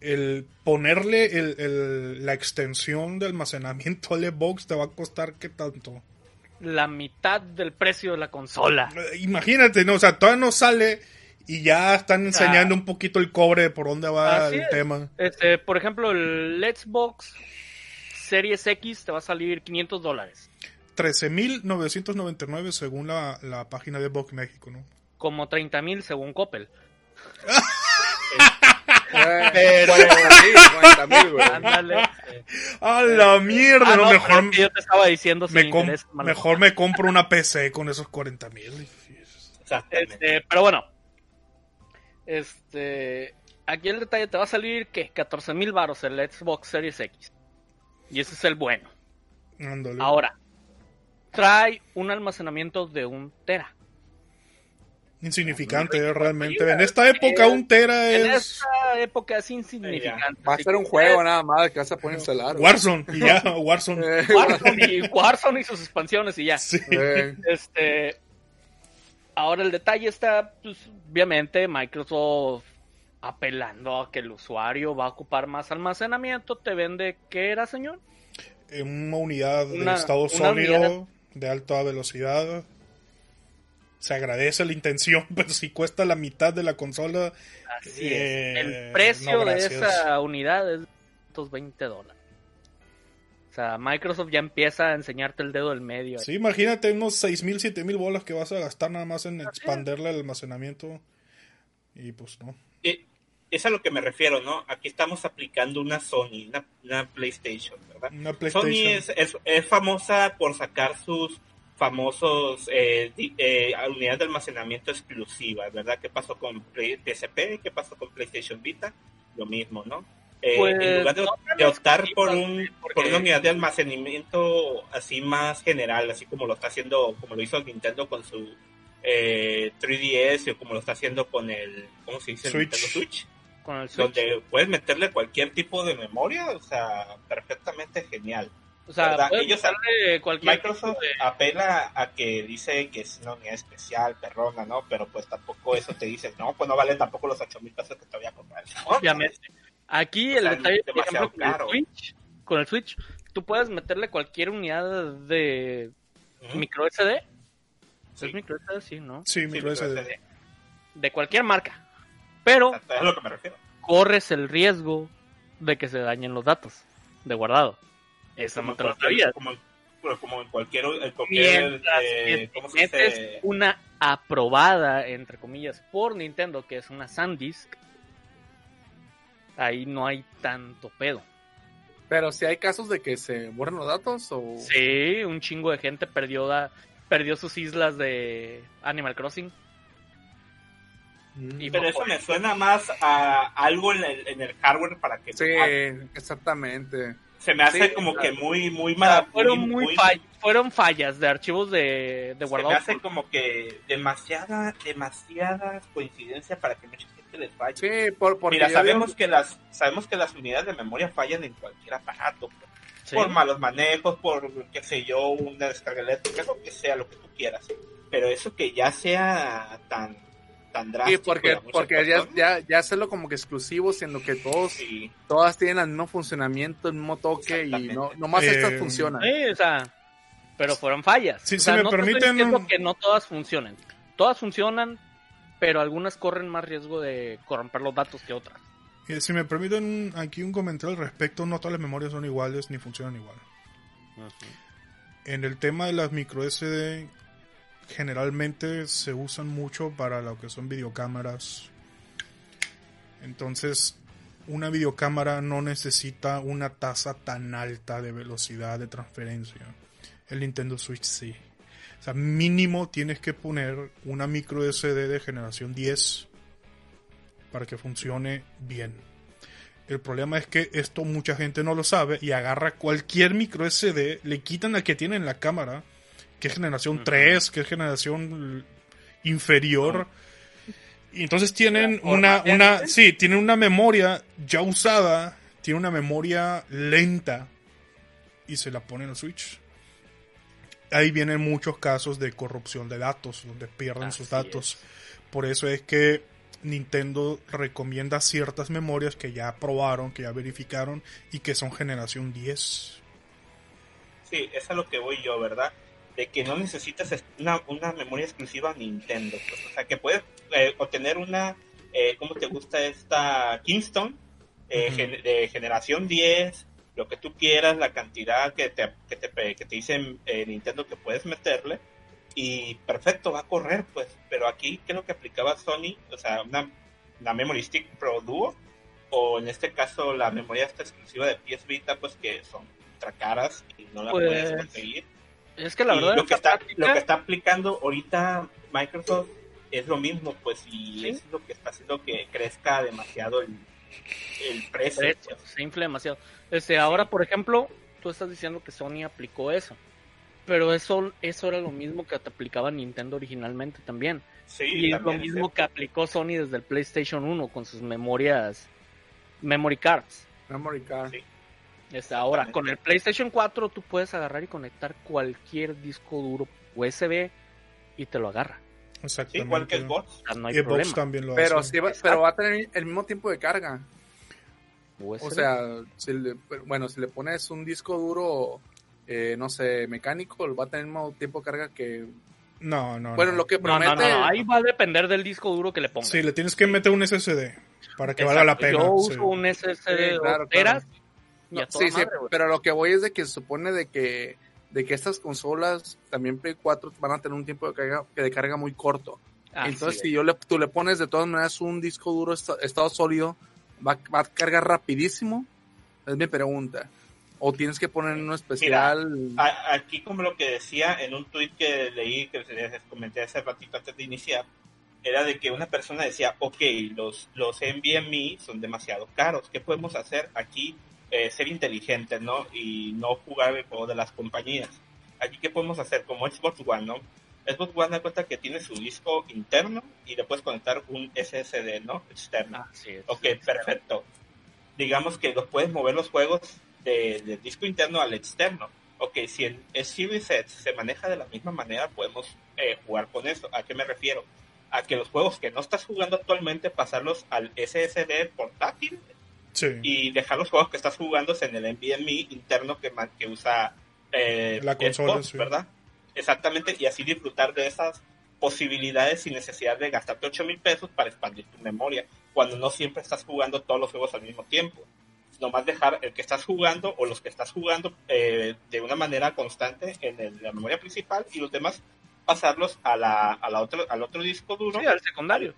El ponerle el, el- la extensión de almacenamiento al Xbox te va a costar qué tanto. La mitad del precio de la consola. Eh, Imagínate, ¿no? O sea, todavía no sale y ya están enseñando Ah. un poquito el cobre por dónde va el es. tema. Este, por ejemplo, el Xbox Series X te va a salir 500 dólares. 13.999 según la, la página de Xbox México, ¿no? Como 30 mil según Coppel. Pero- 40 mil, 40 mil, güey. Ándale. ¡A la mierda! Ah, no, no, mejor, pero es que yo te estaba diciendo me interés, mejor me compro una PC con esos 40 mil. Este, pero bueno. Este. Aquí el detalle te va a salir que 14 mil baros el Xbox Series X. Y ese es el bueno. Ahora, trae un almacenamiento de un tera. Insignificante, eh, realmente. En esta época, un tera En es esta época es insignificante. Va a ser un juego nada más que vas a poner güey. Warzone. Y ya, Warzone. Eh, Warzone y, Warzone y sus expansiones y ya. Sí. eh, Este. Ahora el detalle está, pues, obviamente, Microsoft apelando a que el usuario va a ocupar más almacenamiento. Te vende, ¿qué era, señor? En una unidad de Una- estado sólido, unidad. de alta velocidad. Se agradece la intención, pero si cuesta la mitad de la consola, Así Eh, es. El precio no, de esa unidad es 220 dólares. O sea, Microsoft ya empieza a enseñarte el dedo del medio. sí, imagínate unos 6.000, 7.000 bolas que vas a gastar nada más en expanderle el almacenamiento. Y pues no. Eh, es a lo que me refiero, ¿no? Aquí estamos aplicando una Sony, una, una PlayStation, ¿verdad? Una PlayStation. Sony es, es, es famosa por sacar sus famosos eh, eh, unidades de almacenamiento exclusivas, ¿verdad? ¿Qué pasó con PSP? ¿Qué pasó con PlayStation Vita? Lo mismo, ¿no? Eh, Pues, en lugar de, no tan de optar por, un, porque- por una unidad de almacenamiento así más general, así como lo está haciendo, como lo hizo Nintendo con su eh, 3DS o como lo está haciendo con el, ¿cómo se dice? El Switch. Nintendo Switch Con el Switch. donde puedes meterle cualquier tipo de memoria, o sea, perfectamente genial. O sea, Ellos- cualquier Microsoft de- apela a que dice que es una unidad especial, perrona, ¿no? Pero pues tampoco eso te dice, no, pues no vale tampoco los 8 mil pesos que te voy a comprar. ¿no? Obviamente. Aquí O el sea, detalle, por demasiado ejemplo, con el Switch, con el Switch, tú puedes meterle cualquier unidad de micro SD. Sí. Es micro SD, sí, ¿no? Sí, Sí, micro SD. SD. De cualquier marca. Pero Es a lo que me refiero. corres el riesgo de que se dañen los datos de guardado. Eso Como no te lo sabías. Como, en cualquier, en cualquier Mientras eh, una aprobada, entre comillas, por Nintendo, que es una SanDisk, ahí no hay tanto pedo. Pero si hay casos de que se borran los datos o... Sí, un chingo de gente perdió, da- perdió sus islas de Animal Crossing. Mm. Y Pero eso me suena más a algo en el, en el hardware para que Sí, exactamente. Se me hace sí, como claro. que muy muy O sea, mala- fueron, muy- muy fall- fueron fallas de archivos de, de se me hace como que demasiada demasiadas coincidencias para que mucha gente les falle Sí, por, porque mira sabemos digo- que las sabemos que las unidades de memoria fallan en cualquier aparato Sí. por malos manejos por qué sé yo una descarga eléctrica lo que sea lo que tú quieras pero eso que ya sea tan tan Sí, porque, porque ya, ya, ya hacerlo como que exclusivo, siendo que todos, sí. todas tienen el mismo funcionamiento, el mismo toque y no, nomás Eh, estas funcionan. Sí, o sea, pero fueron fallas. Sí, o si me no estoy permiten- diciendo que no todas funcionen. Todas funcionan, pero algunas corren más riesgo de corromper los datos que otras. Y si me permiten aquí un comentario al respecto, no todas las memorias son iguales ni funcionan igual. En el tema de las micro SD, generalmente se usan mucho para lo que son videocámaras. Entonces, una videocámara no necesita una tasa tan alta de velocidad de transferencia. El Nintendo Switch sí. O sea, mínimo tienes que poner una micro SD de generación 10 para que funcione bien. El problema es que esto mucha gente no lo sabe y agarra cualquier micro SD, le quitan al que tiene en la cámara, que es generación 3, que es generación inferior. Y entonces tienen una, una, sí, tienen una memoria ya usada, tiene una memoria lenta y se la ponen al Switch. Ahí vienen muchos casos de corrupción de datos, donde pierden sus datos. Por eso es que Nintendo recomienda ciertas memorias que ya probaron, que ya verificaron y que son generación 10. Sí, es a lo que voy yo, ¿verdad? De que no necesitas una, una memoria exclusiva Nintendo. Pues, o sea, que puedes eh, obtener una, eh, ¿cómo te gusta esta Kingston? Eh, de generación 10, lo que tú quieras, la cantidad que te, que te, que te dicen Nintendo que puedes meterle y perfecto, va a correr, pues. Pero aquí creo que aplicaba Sony, o sea, una, Memory Stick Pro Duo, o en este caso la memoria esta exclusiva de PS Vita, pues que son ultra caras y no la puedes pues, conseguir. Es que la verdad lo que, está, lo que está aplicando ahorita Microsoft es lo mismo, pues, y es lo que está haciendo que crezca demasiado el, el precio. Pues. Se infla demasiado. Este, ahora, por ejemplo, tú estás diciendo que Sony aplicó eso. Pero eso, eso era lo mismo que te aplicaba Nintendo originalmente también. Sí, y es lo mismo que aplicó Sony desde el PlayStation 1 con sus memorias, memory cards. Memory cards. Este, ahora, con el PlayStation 4 tú puedes agarrar y conectar cualquier disco duro USB y te lo agarra. Exactamente. Igual que el Xbox. no hay problema. también lo pero, hace. va, pero va a tener el mismo tiempo de carga. O sea, si bueno, si le pones un disco duro eh, no sé, mecánico, va a tener el mismo tiempo de carga que... No, no. Bueno, lo que promete... No, ahí va a depender del disco duro que le pongas. Sí, le tienes que meter un SSD para que valga la pena. Yo uso un SSD sí, sí, sí, pero lo que voy es de que se supone de que de que estas consolas, también Play 4, van a tener un tiempo de carga, de carga muy corto. Entonces, si yo le, tú le pones de todas maneras un disco duro estado sólido, va, va a cargar rapidísimo. Es mi pregunta o tienes que poner uno especial. aquí como lo que decía en un tweet que leí, que les comenté hace ratito antes de iniciar, era de que una persona decía, ok, los, los NVMe son demasiado caros, ¿qué podemos hacer aquí? Eh, ser inteligentes, ¿no? Y no jugar el juego de las compañías. Aquí, ¿qué podemos hacer? Como Xbox One, ¿no? Xbox One da cuenta que tiene su disco interno y le puedes conectar un SSD, ¿no? Externo. Ah, sí, ok, perfecto. Digamos que los puedes mover los juegos del disco interno al externo. Ok, si el, Series X se maneja de la misma manera, podemos eh, jugar con eso. ¿A qué me refiero? A que los juegos que no estás jugando actualmente, pasarlos al SSD portátil y dejar los juegos que estás jugando en el NVMe interno que, que usa eh, la consola, ¿verdad? Exactamente, y así disfrutar de esas posibilidades sin necesidad de gastarte 8 mil pesos para expandir tu memoria, cuando no siempre estás jugando todos los juegos al mismo tiempo nomás dejar el que estás jugando o los que estás jugando eh, de una manera constante en la memoria principal y los demás pasarlos a la, a la otro, al otro disco duro. Sí, al secundario.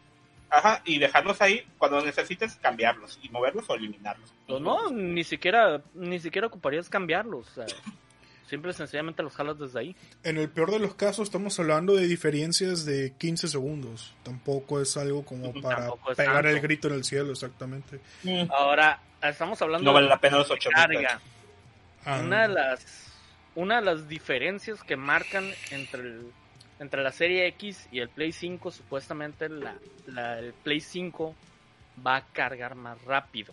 Ajá, y dejarlos ahí cuando necesites cambiarlos y moverlos o eliminarlos. No, no, ni siquiera, ni siquiera ocuparías cambiarlos. O sea, simple y sencillamente los jalas desde ahí. En el peor de los casos estamos hablando de diferencias de 15 segundos. Tampoco es algo como para pegar el grito en el cielo, exactamente. Mm. Ahora, estamos hablando no vale la pena los 8 carga. Ah. Una de las una de las diferencias que marcan entre el, entre la serie X y el Play 5 supuestamente la, el Play 5 va a cargar más rápido.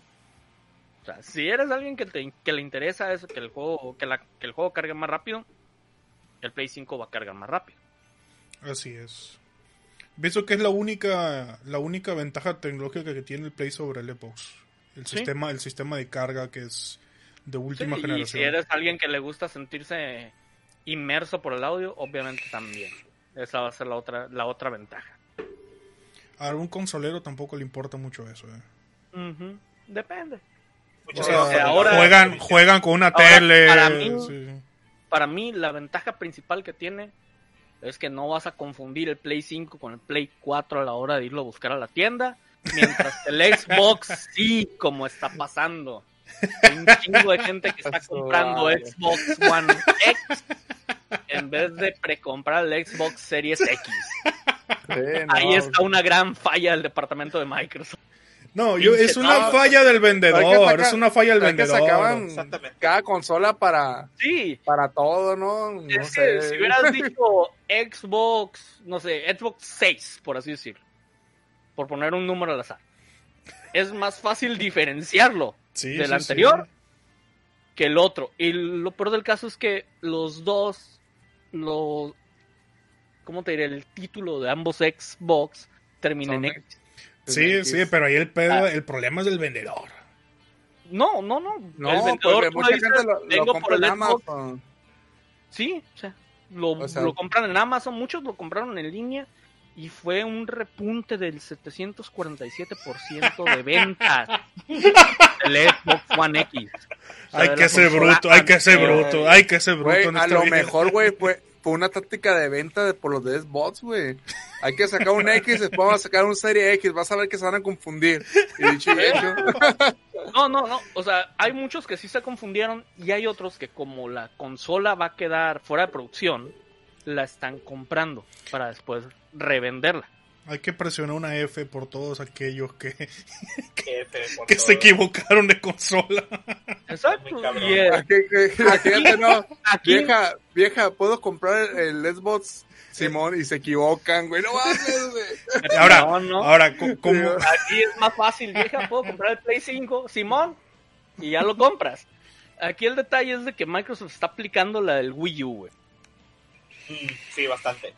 O sea, si eres alguien que, te, que le interesa eso, que el juego que, la, que el juego cargue más rápido, el Play 5 va a cargar más rápido. Así es. Pienso que es la única la única ventaja tecnológica que tiene el Play sobre el Xbox el sistema el sistema de carga que es de última generación. Y si eres alguien que le gusta sentirse inmerso por el audio, obviamente también. Esa va a ser la otra la otra ventaja. A algún consolero tampoco le importa mucho eso. ¿eh? Depende. Muchas O sea, O sea, ahora- juegan, juegan con una Ahora, tele. para mí- sí. Para mí, la ventaja principal que tiene es que no vas a confundir el Play 5 con el Play 4 a la hora de irlo a buscar a la tienda. Mientras que el Xbox sí, como está pasando. Hay un chingo de gente que está comprando. Xbox One X en vez de precomprar el Xbox Series X. Sí, no. Ahí está una gran falla del departamento de Microsoft. No, yo, es una no, falla del vendedor. es una falla del hay que vendedor. sacaban cada consola para, Sí, para todo, ¿no? No es que sé. si hubieras dicho Xbox, no sé, Xbox 6, por así decirlo, por poner un número al azar, es más fácil diferenciarlo Sí, del sí, anterior sí. que el otro. Y lo peor del caso es que los dos, los, ¿cómo te diré? El título de ambos Xbox termina en X. Sí, sí, pero ahí el pedo, Ah. el problema es del vendedor. No, no, no. No, el vendedor, porque tú mucha gente lo, lo "Vengo por compra el en Xbox". Amazon. Sí, o sea, lo, O sea- lo compran en Amazon, muchos lo compraron en línea y fue un repunte del 747% de ventas del Xbox One X. O sea, Hay que ser bruto, hay que ser bruto, hay que ser bruto Güey, en a lo vida. mejor, güey, fue, fue una táctica de venta de, por los de Xbox, güey. Hay que sacar un X, después vamos a sacar un Serie X, vas a ver que se van a confundir. Y dicho y hecho. No, no, no. O sea, hay muchos que sí se confundieron y hay otros que como la consola va a quedar fuera de producción, la están comprando para después revenderla. Hay que presionar una F por todos aquellos que, Que, se- por que todo. se equivocaron de consola. Exacto. Y, eh, Aquí, aquí, aquí, no, aquí- vieja, vieja, ¿puedo comprar el Xbox? Simón, y se equivocan, güey. No mames, güey. Ahora, No, no. ahora. Aquí es más fácil, vieja, puedo comprar el Play 5, Simón, y ya lo compras. Aquí el detalle es de que Microsoft está aplicando la del Wii U, güey. Mm, Sí, bastante.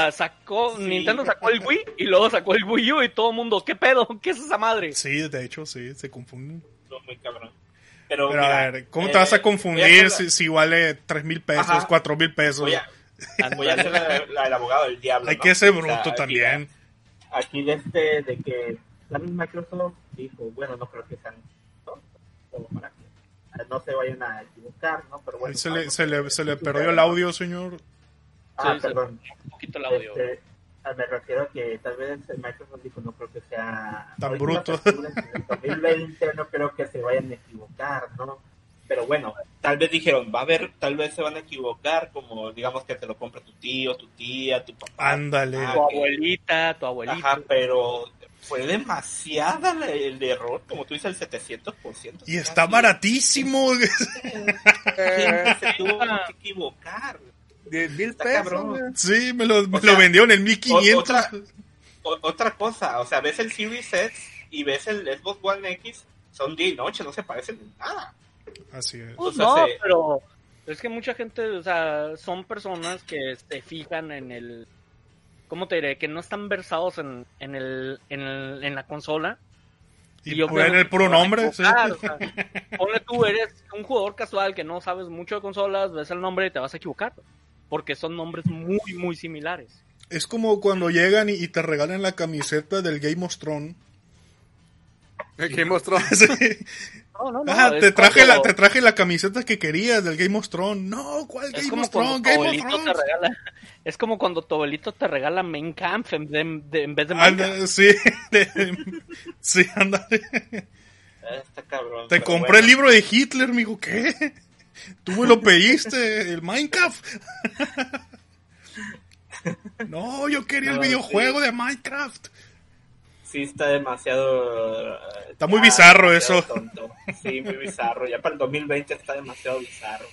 Sea, sacó, Sí. Nintendo sacó el Wii y luego sacó el Wii U y todo el mundo, ¿qué pedo? ¿Qué es esa madre? Sí, de hecho, sí, se confunden. No, muy cabrón. Pero, Pero mira, a ver, ¿cómo eh, te vas a voy confundir hacer si, la- si vale tres mil pesos, Ajá. cuatro mil pesos? Voy a, voy a hacer la, la del abogado del diablo. Hay ¿no? que ser O sea, bruto aquí- también. Aquí de este, de que también Microsoft dijo, bueno, no creo que sean ¿no? como para que eh, no se vayan a equivocar, ¿no? Pero bueno. Se, le, se, a- le, se le perdió el audio, señor. Ah, Sí, perdón. Un poquito el audio. Este, ah, me refiero a que tal vez Microsoft dijo, no creo que sea... Tan bruto. En el 2020 no creo que se vayan a equivocar, ¿no? Pero bueno, tal vez dijeron, va a haber, tal vez se van a equivocar, como digamos que te lo compra tu tío, tu tía, tu papá. Ándale. Tu abuelita, tu abuelita. Ajá, pero fue demasiada el error, como tú dices, el 700%. Y está baratísimo. Se tuvo que equivocar. 10 mil pesos. Sí, me lo, me O sea, lo vendieron en 1500. otra- O- otra cosa, o sea, ves el Series X y ves el Xbox One X, son día y noche, no se parecen en nada. Así es. Pues o sea, no, se- pero es que mucha gente, o sea, son personas que se fijan en el, ¿cómo te diré? Que no están versados en, en, el, en, el- en la consola. Y yo poner el puro nombre. sí. O sea, ponle tú, eres un jugador casual que no sabes mucho de consolas, ves el nombre y te vas a equivocar. Porque son nombres muy, muy similares. Es como cuando llegan y, y te regalan la camiseta del Game of Thrones. ¿Qué mostró? Sí. No, no, no. Ah, es te traje, la, te traje la camiseta que querías del Game of Thrones. No, ¿cuál Es Game of Thrones? cuando tu Game of abuelito te Thrones. regala, es como cuando tu abuelito te regala Main Camp en, de- de- en vez de Minecraft. Anda, sí, de- sí, ándale. Ah, Está cabrón. Te compré bueno. el libro de Hitler, mijo, ¿qué? Tú me lo pediste, el Minecraft. No, yo quería el videojuego de Minecraft. Sí, está demasiado. eh, Está muy bizarro demasiado eso. tonto. Sí, muy bizarro. Ya para el 2020 está demasiado bizarro.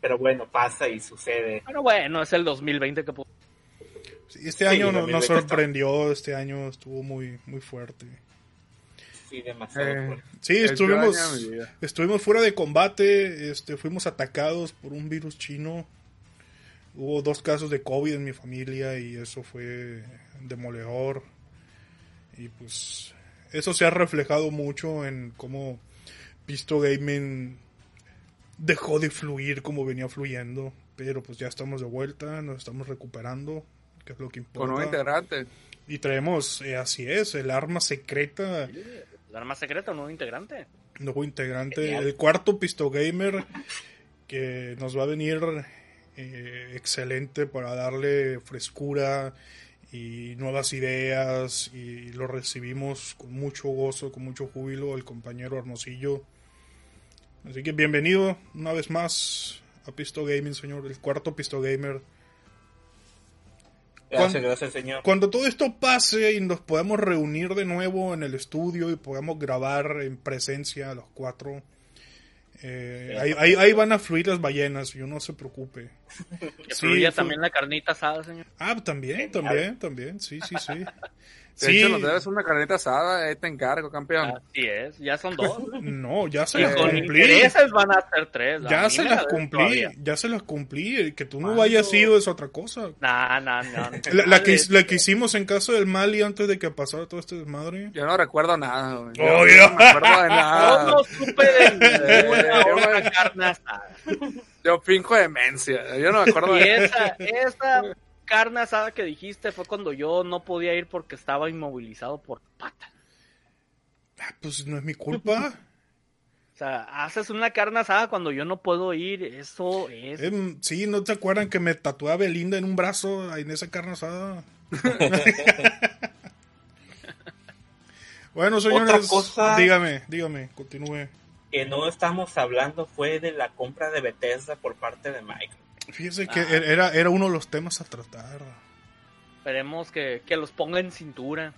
Pero bueno, pasa y sucede. Pero bueno, es el 2020 que Sí, este Sí, año no- 2020 nos está- sorprendió, este año estuvo muy, muy fuerte. Sí, demasiado. Eh, fuerte. Sí, estuvimos, estuvimos fuera de combate, este, fuimos atacados por un virus chino. Hubo dos casos de COVID en mi familia y eso fue demoledor. Y pues eso se ha reflejado mucho en cómo Pisto Gaming dejó de fluir como venía fluyendo. Pero pues ya estamos de vuelta, nos estamos recuperando, que es lo que Con un importa. integrante. Y traemos, eh, así es, el arma secreta, El arma secreta, un nuevo integrante. nuevo integrante, Genial. el cuarto Pisto Gamer, que nos va a venir eh, excelente para darle frescura y nuevas ideas. Y lo recibimos con mucho gozo, con mucho júbilo, el compañero Hermosillo. Así que bienvenido una vez más a Pisto Gaming, señor, el cuarto Pisto Gamer. Gracias, Cuan- gracias, señor. Cuando todo esto pase y nos podamos reunir de nuevo en el estudio y podamos grabar en presencia los cuatro, eh, ahí, ahí- ahí van a fluir las ballenas, yo no se preocupe. Que Sí, fluya también la carnita asada, señor. Ah, también, también, también, sí, sí, sí. De Sí, hecho, nos debes una carnita asada, ahí te encargo, campeón. Así es, ya son dos. no, ya se las cumplí. intereses van a ser tres. A Ya se las cumplí, todavía. ya se las cumplí. Que tú no ¿Cuándo? hayas sido es otra cosa. Nah, nah, nah. La, la que, la que hicimos en caso del Mali antes de que pasara todo este desmadre. Yo no recuerdo nada, güey. Yo Oh, no ya. me acuerdo de Yo nada. no supe de ninguna Eh, me- carne asada. Yo finjo demencia. Yo no me acuerdo Y de esa, esa carne asada que dijiste fue cuando yo no podía ir porque estaba inmovilizado por pata. Ah, pues no es mi culpa. O sea, haces una carne asada cuando yo no puedo ir, eso es... Em, sí, ¿no te acuerdan que me tatué a Belinda en un brazo ahí en esa carne asada? bueno, señores, cosa- dígame, dígame, continúe. Que no estamos hablando fue de la compra de Bethesda por parte de Microsoft. Fíjese que Ah. era, era uno de los temas a tratar. Esperemos que, que los ponga en cintura.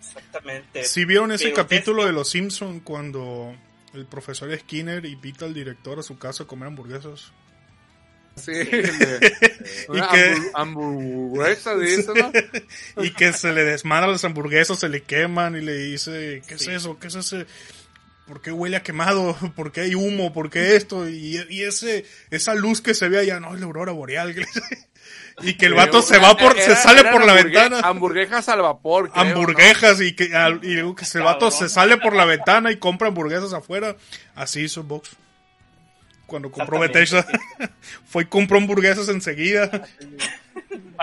Exactamente. Si vieron ese Pero capítulo de Los Simpson cuando el profesor Skinner invita al director a su casa a comer hamburguesas. Sí, Y una que- hambur- hamburguesa, y que se le desmaran las hamburguesas, se le queman y le dice, ¿qué Sí. es eso? ¿Qué es ese? ¿Por qué huele a quemado? ¿Por qué hay humo? ¿Por qué esto? Y, y ese esa luz que se ve allá, no, es la aurora boreal. y que el vato se va por, se sale por la ventana. Hamburguesas al vapor, creo, ¿no? hamburguesas y que al- y que ese vato se sale por la ventana y compra hamburguesas afuera. Así hizo Box. Cuando compró Bethesda, fue y compró hamburguesas enseguida.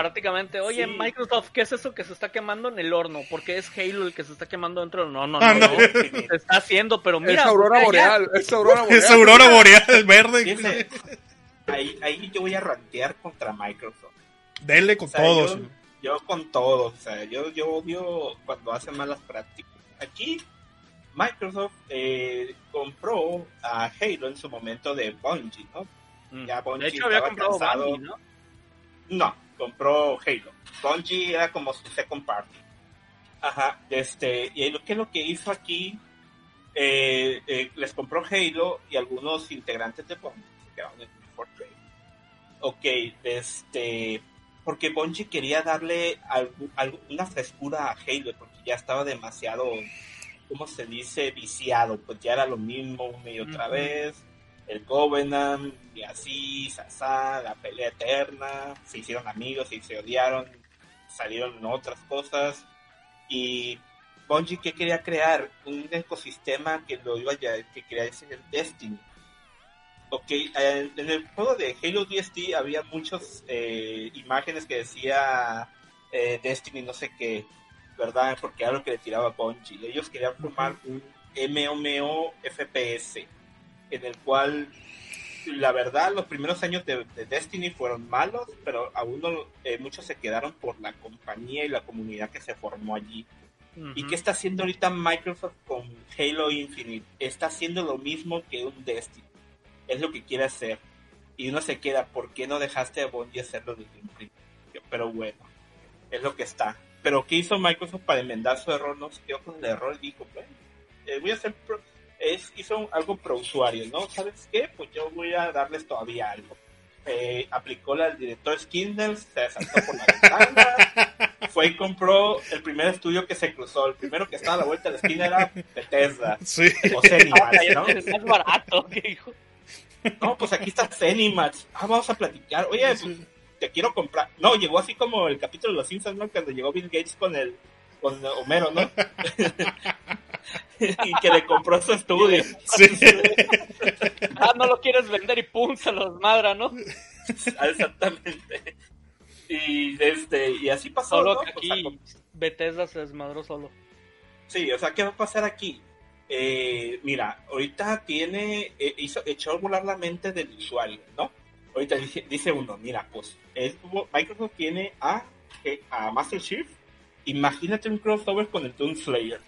Prácticamente, oye, Sí. Microsoft, ¿qué es eso que se está quemando en el horno? Porque es Halo el que se está quemando dentro del... No, no, Ah, no, no. no. Se está haciendo, pero mira... Es aurora boreal, es aurora boreal. Es aurora boreal verde. Ahí, ahí yo voy a rantear contra Microsoft. Dele con O sea, todos. Yo, yo con todos. O sea, yo, yo odio cuando hacen malas prácticas. Aquí, Microsoft eh, compró a Halo en su momento de Bungie, ¿no? Mm. Ya Bungie de hecho, había comprado cansado. Bungie, ¿no? No, compró Halo. Bungie era como su second party. Ajá, este, y lo que lo que hizo aquí, eh, eh, les compró Halo y algunos integrantes de Bungie se quedaron en For Trade. Ok, este, porque Bungie quería darle algu- algu- una frescura a Halo, porque ya estaba demasiado, ¿cómo se dice? Viciado, pues ya era lo mismo una y otra vez el Covenant, y así, Sasa, la pelea eterna, se hicieron amigos y se odiaron, salieron otras cosas, y Bungie que quería crear un ecosistema que lo iba a, que quería el Destiny. Ok, eh, en el juego de Halo DST había muchas eh, imágenes que decía eh, Destiny no sé qué, ¿verdad? Porque era lo que le tiraba Bungie. Ellos querían formar un MMO FPS en el cual la verdad los primeros años de, de Destiny fueron malos, pero aún no, eh, muchos se quedaron por la compañía y la comunidad que se formó allí. ¿Y Ujú. qué está haciendo ahorita Microsoft con Halo Infinite? Está haciendo lo mismo que un Destiny. Es lo que quiere hacer. Y uno se queda, ¿por qué no dejaste a Bungie hacerlo desde un principio? Pero bueno, es lo que está. Pero ¿qué hizo Microsoft para enmendar su error? No se quedó con el error y dijo, bueno, eh, voy a hacer... pro- es, hizo algo pro usuario, ¿no? ¿Sabes qué? Pues yo voy a darles todavía algo. Eh, aplicó la del director Skinner, se saltó por la ventana, fue y compró el primer estudio que se cruzó. El primero que estaba a la vuelta de la esquina era Bethesda Sí. o Zenimax, ¿no? es más barato, hijo. No, pues aquí está Zenimax. Ah, vamos a platicar. Oye, pues, te quiero comprar. No, llegó así como el capítulo de los Simpsons, ¿no? Cuando llegó Bill Gates con el con Homero, ¿no? y que le compró su estudio. Sí. Ah, no lo quieres vender y pum, se los madra, ¿no? Ah, Exactamente. Y, desde, y así pasó. Solo ¿no? que O sea, aquí Bethesda se desmadró solo. Sí, o sea, ¿qué va a pasar aquí? Eh, mira, ahorita tiene, eh, hizo, echó a volar la mente del usuario, ¿no? Ahorita dice, dice uno, mira, pues es, Microsoft tiene a, eh, a Master Chief, imagínate un crossover con el Doom Slayer.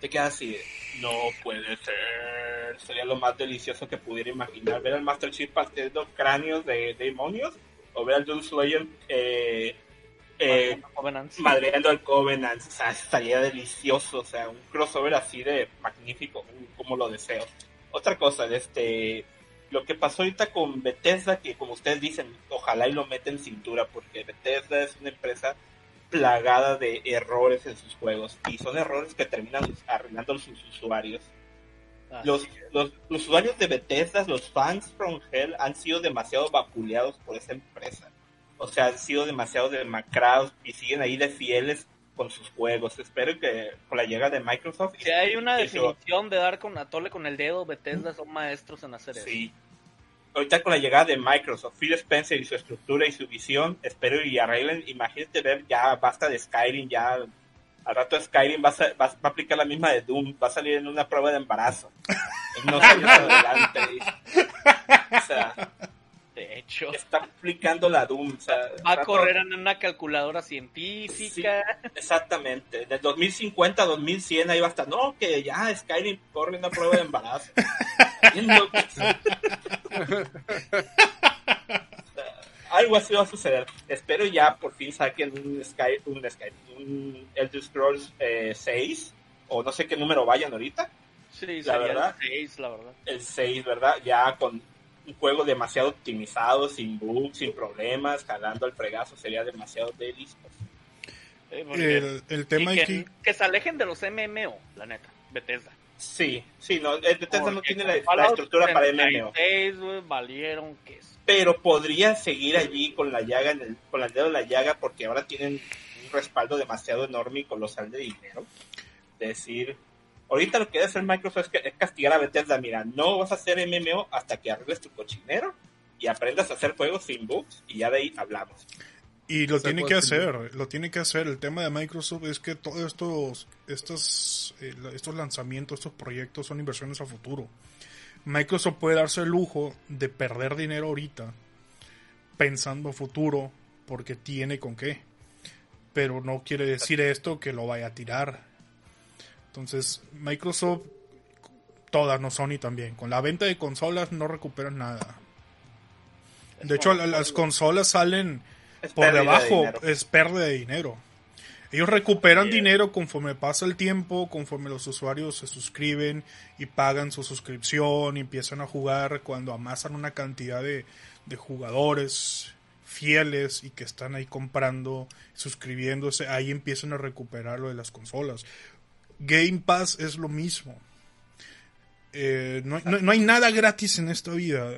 Te quedas así de, no puede ser, sería lo más delicioso que pudiera imaginar, ver al Master Chief partiendo cráneos de, de demonios, o ver al Doom Slayer eh, eh, madreando al Covenant, o sea, estaría delicioso, o sea, un crossover así de magnífico, como lo deseo. Otra cosa, este, lo que pasó ahorita con Bethesda, que como ustedes dicen, ojalá y lo meten en cintura, porque Bethesda es una empresa plagada de errores en sus juegos, y son errores que terminan arruinando a sus usuarios. Así Los, los, los usuarios de Bethesda, los fans from Hell, han sido demasiado vapuleados por esa empresa. O sea, han sido demasiado demacrados y siguen ahí de fieles con sus juegos. Espero que con la llegada de Microsoft... Si hay una eso- definición de dar con atole con el dedo, Bethesda son maestros en hacer eso. Ahorita con la llegada de Microsoft, Phil Spencer y su estructura y su visión, espero y arreglen. Imagínate ver, ya basta de Skyrim, ya al rato Skyrim va a, ser- va, va a aplicar la misma de Doom, va a salir en una prueba de embarazo. En unos años adelante. O sea, hecho, está aplicando la Doom. O sea, va a correr en una calculadora científica. Exactamente. De 2050 a 2100 ahí va a estar. No, que ya Skyrim corre una prueba de embarazo. Algo así va a suceder. Espero ya por fin saquen un Sky, un Sky, un Elder Scrolls eh, 6 o no sé qué número vayan ahorita. Sí, La verdad. el 6, la verdad. El 6, ¿verdad? Ya con un juego demasiado optimizado, sin bugs, sin problemas, jalando al fregazo, sería demasiado delicioso. Eh, porque- El, el tema aquí, que, que se alejen de los MMO, la neta, Bethesda. Sí, sí, no, el Bethesda no tiene la, estructura para MMO. 76, güey, valieron que es. pero podría seguir allí con la llaga en el, con el dedo en la llaga porque ahora tienen un respaldo demasiado enorme y colosal de dinero. Decir, ahorita lo que debe hacer Microsoft es, que- es castigar a Bethesda, mira, no vas a hacer MMO hasta que arregles tu cochinero y aprendas a hacer juegos sin bugs y ya de ahí hablamos. y lo O sea, tiene que hacer, lo tiene que hacer. El tema de Microsoft es que todos estos, estos, eh, estos lanzamientos, estos proyectos son inversiones a futuro. Microsoft puede darse el lujo de perder dinero ahorita pensando a futuro porque tiene con qué. Pero no quiere decir esto que lo vaya a tirar. Entonces, Microsoft, todas, no Sony también, con la venta de consolas no recuperan nada. De hecho, la- las consolas salen por de debajo, es pérdida de dinero. Ellos recuperan dinero conforme pasa el tiempo, conforme los usuarios se suscriben y pagan su suscripción y empiezan a jugar cuando amasan una cantidad de, de jugadores fieles y que están ahí comprando, suscribiéndose, ahí empiezan a recuperar lo de las consolas. Game Pass es lo mismo. Eh, no, no- no hay nada gratis en esta vida.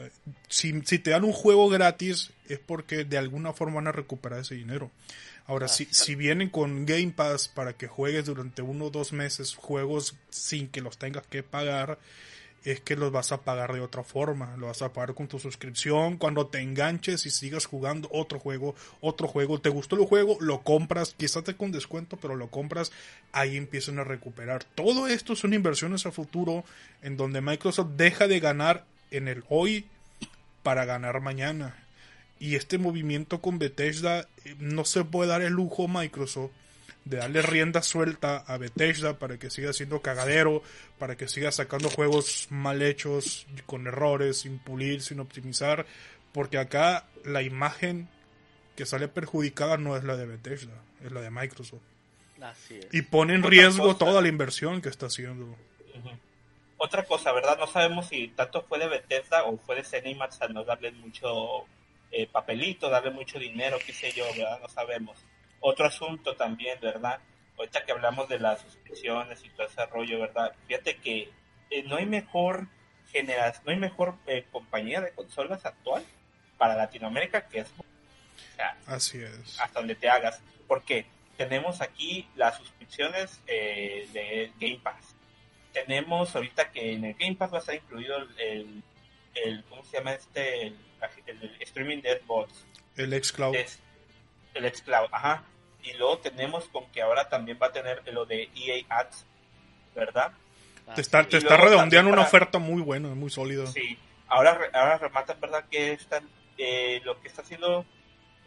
Si, si te dan un juego gratis es porque de alguna forma van a recuperar ese dinero. Ahora, si, si vienen con Game Pass para que juegues durante uno o dos meses juegos sin que los tengas que pagar, es que los vas a pagar de otra forma. Lo vas a pagar con tu suscripción. Cuando te enganches y sigas jugando otro juego, otro juego, te gustó el juego, lo compras, quizás te con descuento, pero lo compras, ahí empiezan a recuperar. Todo esto son inversiones a futuro en donde Microsoft deja de ganar en el hoy para ganar mañana. Y este movimiento con Bethesda eh, no se puede dar el lujo Microsoft de darle rienda suelta a Bethesda para que siga siendo cagadero, para que siga sacando juegos mal hechos, con errores, sin pulir, sin optimizar, porque acá la imagen que sale perjudicada no es la de Bethesda, es la de Microsoft. Así es. Y pone en Otra riesgo cosa. toda la inversión que está haciendo. Otra cosa, ¿verdad? No sabemos si tanto fue de Bethesda o fue de Cinemax al no darle mucho eh, papelito, darle mucho dinero, qué sé yo, ¿verdad? No sabemos. Otro asunto también, ¿verdad? Ahorita que hablamos de las suscripciones y todo ese rollo, ¿verdad? Fíjate que eh, no hay mejor generación, no hay mejor eh, compañía de consolas actual para Latinoamérica que es o sea, Así es. hasta donde te hagas. Porque tenemos aquí las suscripciones eh, de Game Pass. Tenemos ahorita que en el Game Pass va a estar incluido el, el, ¿cómo se llama este? El, el streaming de Xbox. El xCloud. Es- El xCloud, ajá. Y luego tenemos con que ahora también va a tener lo de EA Ads, ¿verdad? Ah, Te está, sí. te está redondeando una para- oferta muy buena, muy sólida. Sí, ahora, ahora rematan, ¿verdad? Que están, eh, lo que está haciendo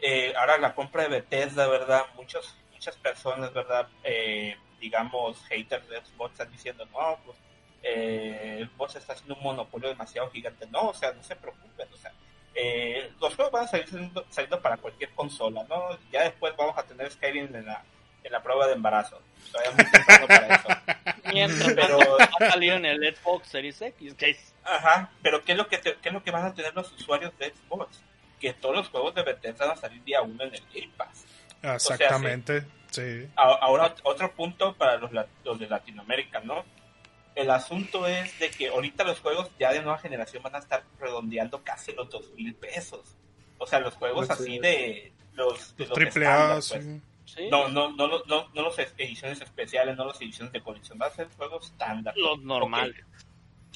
eh, ahora la compra de Bethesda, ¿verdad? Muchos, muchas personas, ¿verdad? Eh, digamos, haters de Xbox están diciendo, no, pues eh, Xbox está haciendo un monopolio demasiado gigante. No, o sea, no se preocupen, o sea, eh, los juegos van a salir saliendo, saliendo para cualquier consola, ¿no? Ya después vamos a tener Skyrim en la, en la prueba de embarazo. Todavía muy temprano para eso. Mientras Pero- tanto, va a salir en el Xbox Series X. Que es- Ajá, pero ¿qué es lo que te- qué es lo que van a tener los usuarios de Xbox? Que todos los juegos de Bethesda van a salir día uno en el Game Pass. Exactamente, sí. A- Ahora otro punto para los, los de Latinoamérica, ¿no? El asunto es de que ahorita los juegos ya de nueva generación van a estar redondeando casi los dos mil pesos. O sea, los juegos Pues, así sí. de los, de los Triple A, pues. sí. sí, No, no, no, no, no, no los ediciones especiales, no las ediciones de colección, van a ser juegos estándar. los normales.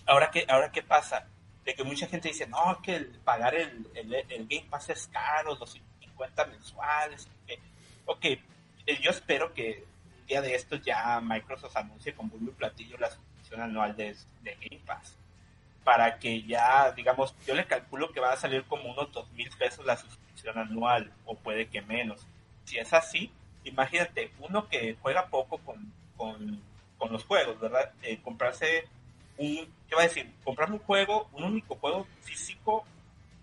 ahora qué ahora qué pasa de que mucha gente dice no es que el- pagar el, el, el Game Pass es caro los 50 mensuales que- ok eh, yo espero que un día de estos ya Microsoft anuncie con bulbo y platillo la suscripción anual de, de Game Pass. Para que ya digamos yo le calculo que va a salir como unos dos mil pesos la suscripción anual o puede que menos. Si es así imagínate uno que juega poco con, con, con los juegos verdad Eh, comprarse un, ¿qué va a decir? Comprarme un juego, un único juego físico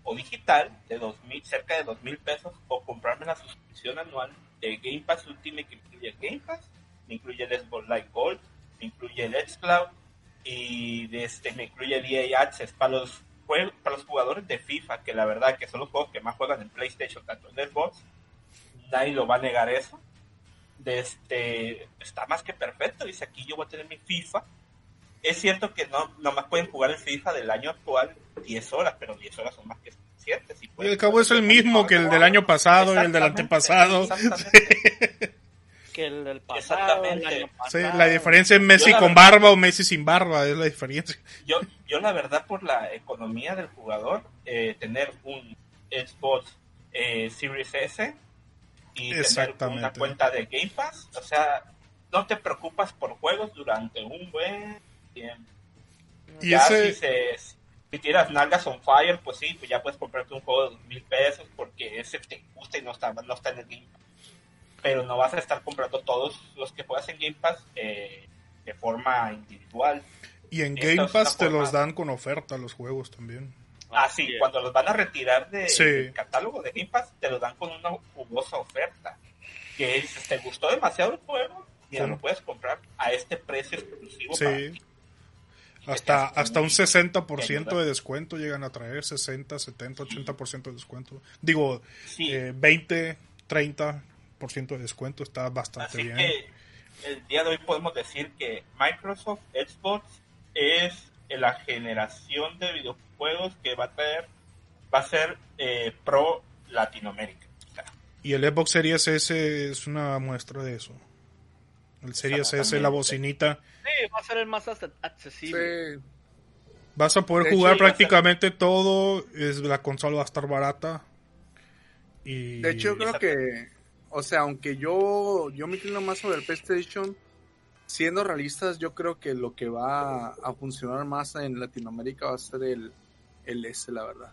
o digital de 2000, cerca de dos mil pesos o comprarme la suscripción anual de Game Pass Ultimate que incluye Game Pass, incluye el Xbox Live Gold, me incluye el xCloud y de este, me incluye el EA Access para los para los jugadores de FIFA, que la verdad que son los juegos que más juegan en PlayStation, tanto en Xbox, nadie lo va a negar eso. De este, está más que perfecto, dice aquí yo voy a tener mi FIFA es cierto que no nomás pueden jugar el FIFA del año actual 10 horas, pero 10 horas son más que suficientes. Y al cabo es el mismo que el del año pasado y el del antepasado. exactamente. Que el del pasado, el Exactamente. Sí, la diferencia es Messi Yo con verdad- barba o Messi sin barba, es la diferencia. Yo, yo la verdad por la economía del jugador, eh, tener un Xbox eh, Series S y tener una cuenta de Game Pass, o sea, no te preocupas por juegos durante un buen tiempo. Y ya ese, si, se, si tiras nalgas on fire, pues sí, pues ya puedes comprarte un juego de dos mil pesos porque ese te gusta y no está, no está en el Game Pass. Pero no vas a estar comprando todos los que puedas en Game Pass eh, de forma individual. y en Game es Pass te forma- los dan con oferta los juegos también. Ah, sí, es. cuando los van a retirar de- Sí. del catálogo de Game Pass, te los dan con una jugosa oferta. Que dices, ¿te gustó demasiado el juego? Mira, Sí. lo puedes comprar a este precio exclusivo para Sí. ti. Hasta, hasta un muy 60% ayuda. de descuento llegan a traer, 60, 70, 80% de descuento. Digo, Sí. eh, 20, 30% de descuento está bastante Así bien. que el día de hoy podemos decir que Microsoft Xbox es la generación de videojuegos que va a traer, va a ser eh, pro Latinoamérica. Y el Xbox Series S es una muestra de eso. El Series S, la bocinita. Sí, va a ser el más ac- accesible. Sí, Vas a poder De jugar ser- prácticamente todo. Es, la consola va a estar barata. Y De hecho, yo creo que, o sea, aunque yo, yo me inclino más sobre el PlayStation, siendo realistas, yo creo que lo que va a funcionar más en Latinoamérica va a ser el, el S, la verdad.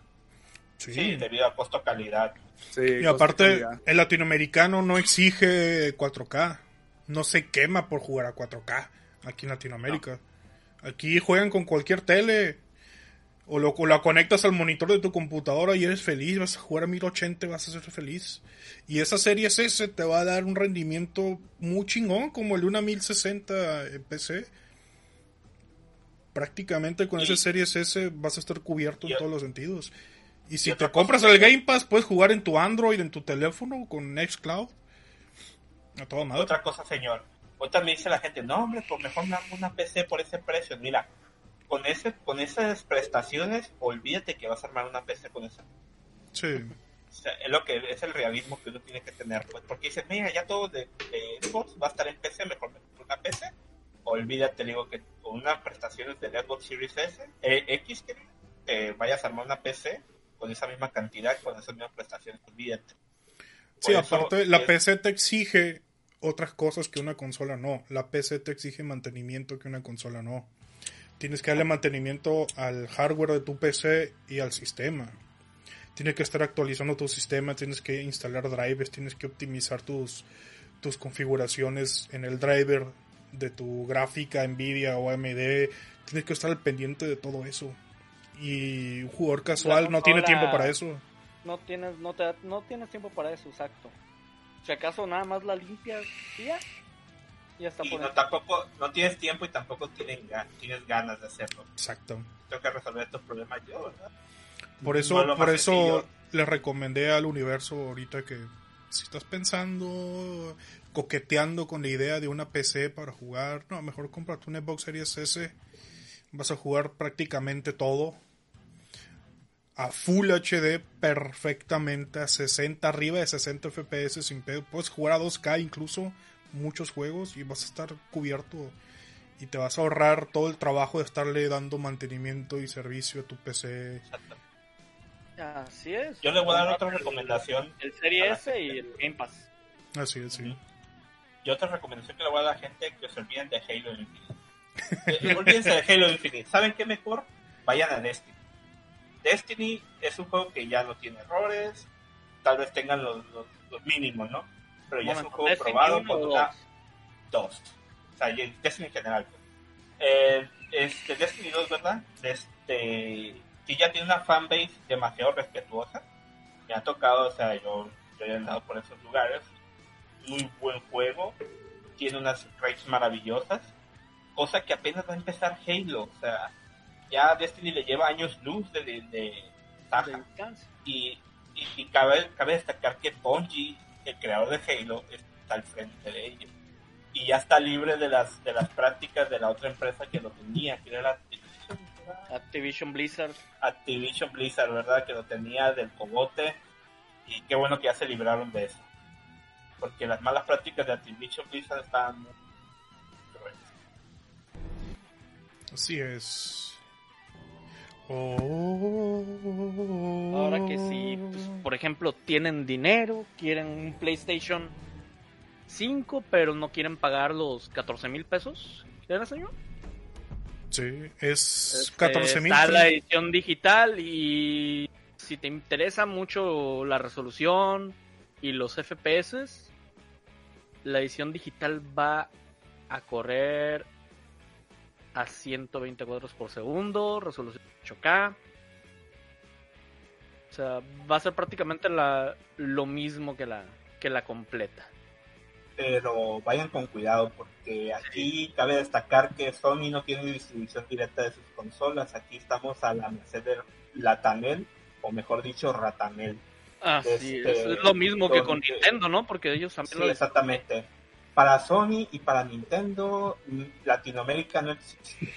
sí. sí, debido a costo-calidad. Sí, Y aparte, el latinoamericano no exige 4K. No se quema por jugar a 4K aquí en Latinoamérica. Aquí juegan con cualquier tele. O lo, o la conectas al monitor de tu computadora y eres feliz. Vas a jugar a 1080 y vas a ser feliz. Y esa serie S te va a dar un rendimiento muy chingón, como el de una 1060 en PC. Prácticamente con esa serie S vas a estar cubierto en todos los sentidos. Y si te compras el Game Pass, puedes jugar en tu Android, en tu teléfono, con Nextcloud. A toda madre. Otra cosa, señor. Ahorita me dice la gente, no, hombre, pues mejor me hago una PC por ese precio. Mira, con ese con esas prestaciones, olvídate que vas a armar una PC con esa. Sí. O sea, es lo que es el realismo que uno tiene que tener, pues, porque dices, mira, ya todo de, de Xbox va a estar en PC, mejor me compro una PC. Olvídate, digo que con unas prestaciones del Xbox Series S, eh, X, que eh, vayas a armar una PC con esa misma cantidad, con esas mismas prestaciones, olvídate. Sí, Por aparte, la es- PC te exige otras cosas que una consola no. La PC te exige mantenimiento que una consola no. Tienes que darle mantenimiento al hardware de tu PC y al sistema. Tienes que estar actualizando tu sistema, tienes que instalar drivers, tienes que optimizar tus, tus configuraciones en el driver de tu gráfica, Nvidia o AMD. Tienes que estar al pendiente de todo eso. Y un jugador casual no tiene tiempo para eso. No tienes, no te, no tienes tiempo para eso, exacto. Si acaso nada más la limpias y ya. Ya está Y por no, ahí. tampoco, no tienes tiempo y tampoco tienen tienes ganas de hacerlo. Exacto. Tengo que resolver estos problemas yo, ¿verdad? Por eso, por eso sencillo. le recomendé al universo ahorita que si estás pensando, coqueteando con la idea de una PC para jugar, no, mejor cómprate una Xbox Series S. Vas a jugar prácticamente todo a Full HD perfectamente, a 60, arriba de 60 FPS sin pedo. Puedes jugar a 2K incluso muchos juegos y vas a estar cubierto y te vas a ahorrar todo el trabajo de estarle dando mantenimiento y servicio a tu PC. Exacto. Así es. Yo le voy a dar otra recomendación. El Serie S y el Game Pass. Así es, sí. Y otra recomendación que le voy a dar a la gente que se olviden de Halo Infinite. Eh, olvídense de Halo Infinite. ¿Saben qué mejor? Vayan a Destiny. Destiny es un juego que ya no tiene errores. Tal vez tengan los, los, los mínimos, ¿no? Pero ya es un juego ¿Destiny probado o una dos? O sea, y Destiny en general. Eh, este, Destiny 2, ¿verdad? Este, que ya tiene una fanbase demasiado respetuosa. Me ha tocado, o sea, yo, yo he andado por esos lugares. Muy buen juego. Tiene unas rates maravillosas. Cosa que apenas va a empezar Halo. O sea, ya Destiny le lleva años luz de, de, de y, y, y cabe, cabe destacar que Bungie, el creador de Halo, está al frente de ellos. Y ya está libre de las, de las prácticas de la otra empresa que lo tenía, que era Activision. Activision Blizzard. Activision Blizzard, ¿verdad? Que lo tenía del cogote. Y qué bueno que ya se libraron de eso. Porque las malas prácticas de Activision Blizzard estaban muy. Así es. Ahora que sí, pues, por ejemplo, tienen dinero, quieren un PlayStation 5, pero no quieren pagar los 14 mil pesos. ¿Era, señor? Sí, es Este, 14 mil. Está la edición digital y si te interesa mucho la resolución y los FPS, la edición digital va a correr a 120 cuadros por segundo, resolución 8K. O sea, va a ser prácticamente la, lo mismo que la, que la completa. pero vayan con cuidado porque aquí cabe destacar que Sony no tiene distribución directa de sus consolas. Aquí estamos a la merced de Latanel, o mejor dicho, Ratanel. Así Este, es, es lo mismo que con Nintendo, ¿no? Porque ellos también Sí, lo exactamente. Para Sony y para Nintendo, mm, Latinoamérica no existe.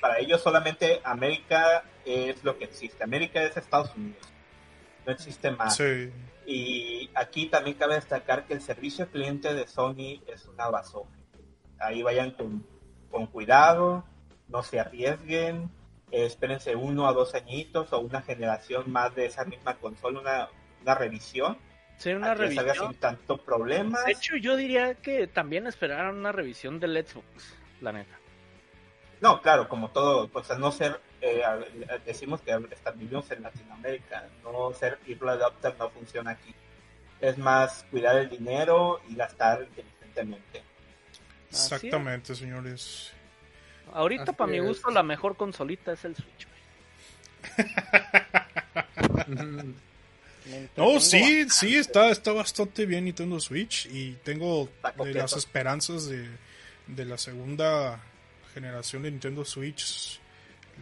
Para ellos solamente América es lo que existe. América es Estados Unidos. No existe más. Sí. Y aquí también cabe destacar que el servicio cliente de Sony es una basura. Ahí vayan con, con cuidado, no se arriesguen, eh, espérense uno a dos añitos o una generación más de esa misma consola, una, una revisión, Sí, una a que salga revisión. sin tanto problemas. De hecho, yo diría que también esperaran una revisión del Xbox, la neta. No, claro, como todo, pues al no ser, eh, a- decimos que vivimos en Latinoamérica, no ser early adopter no funciona aquí. Es más cuidar el dinero y gastar inteligentemente. Exactamente, señores. Ahorita, Así para mi gusto, la mejor consolita es el Switch. No, sí, bastante. sí, está, está bastante bien Nintendo Switch y tengo de las esperanzas de, de la segunda generación de Nintendo Switch,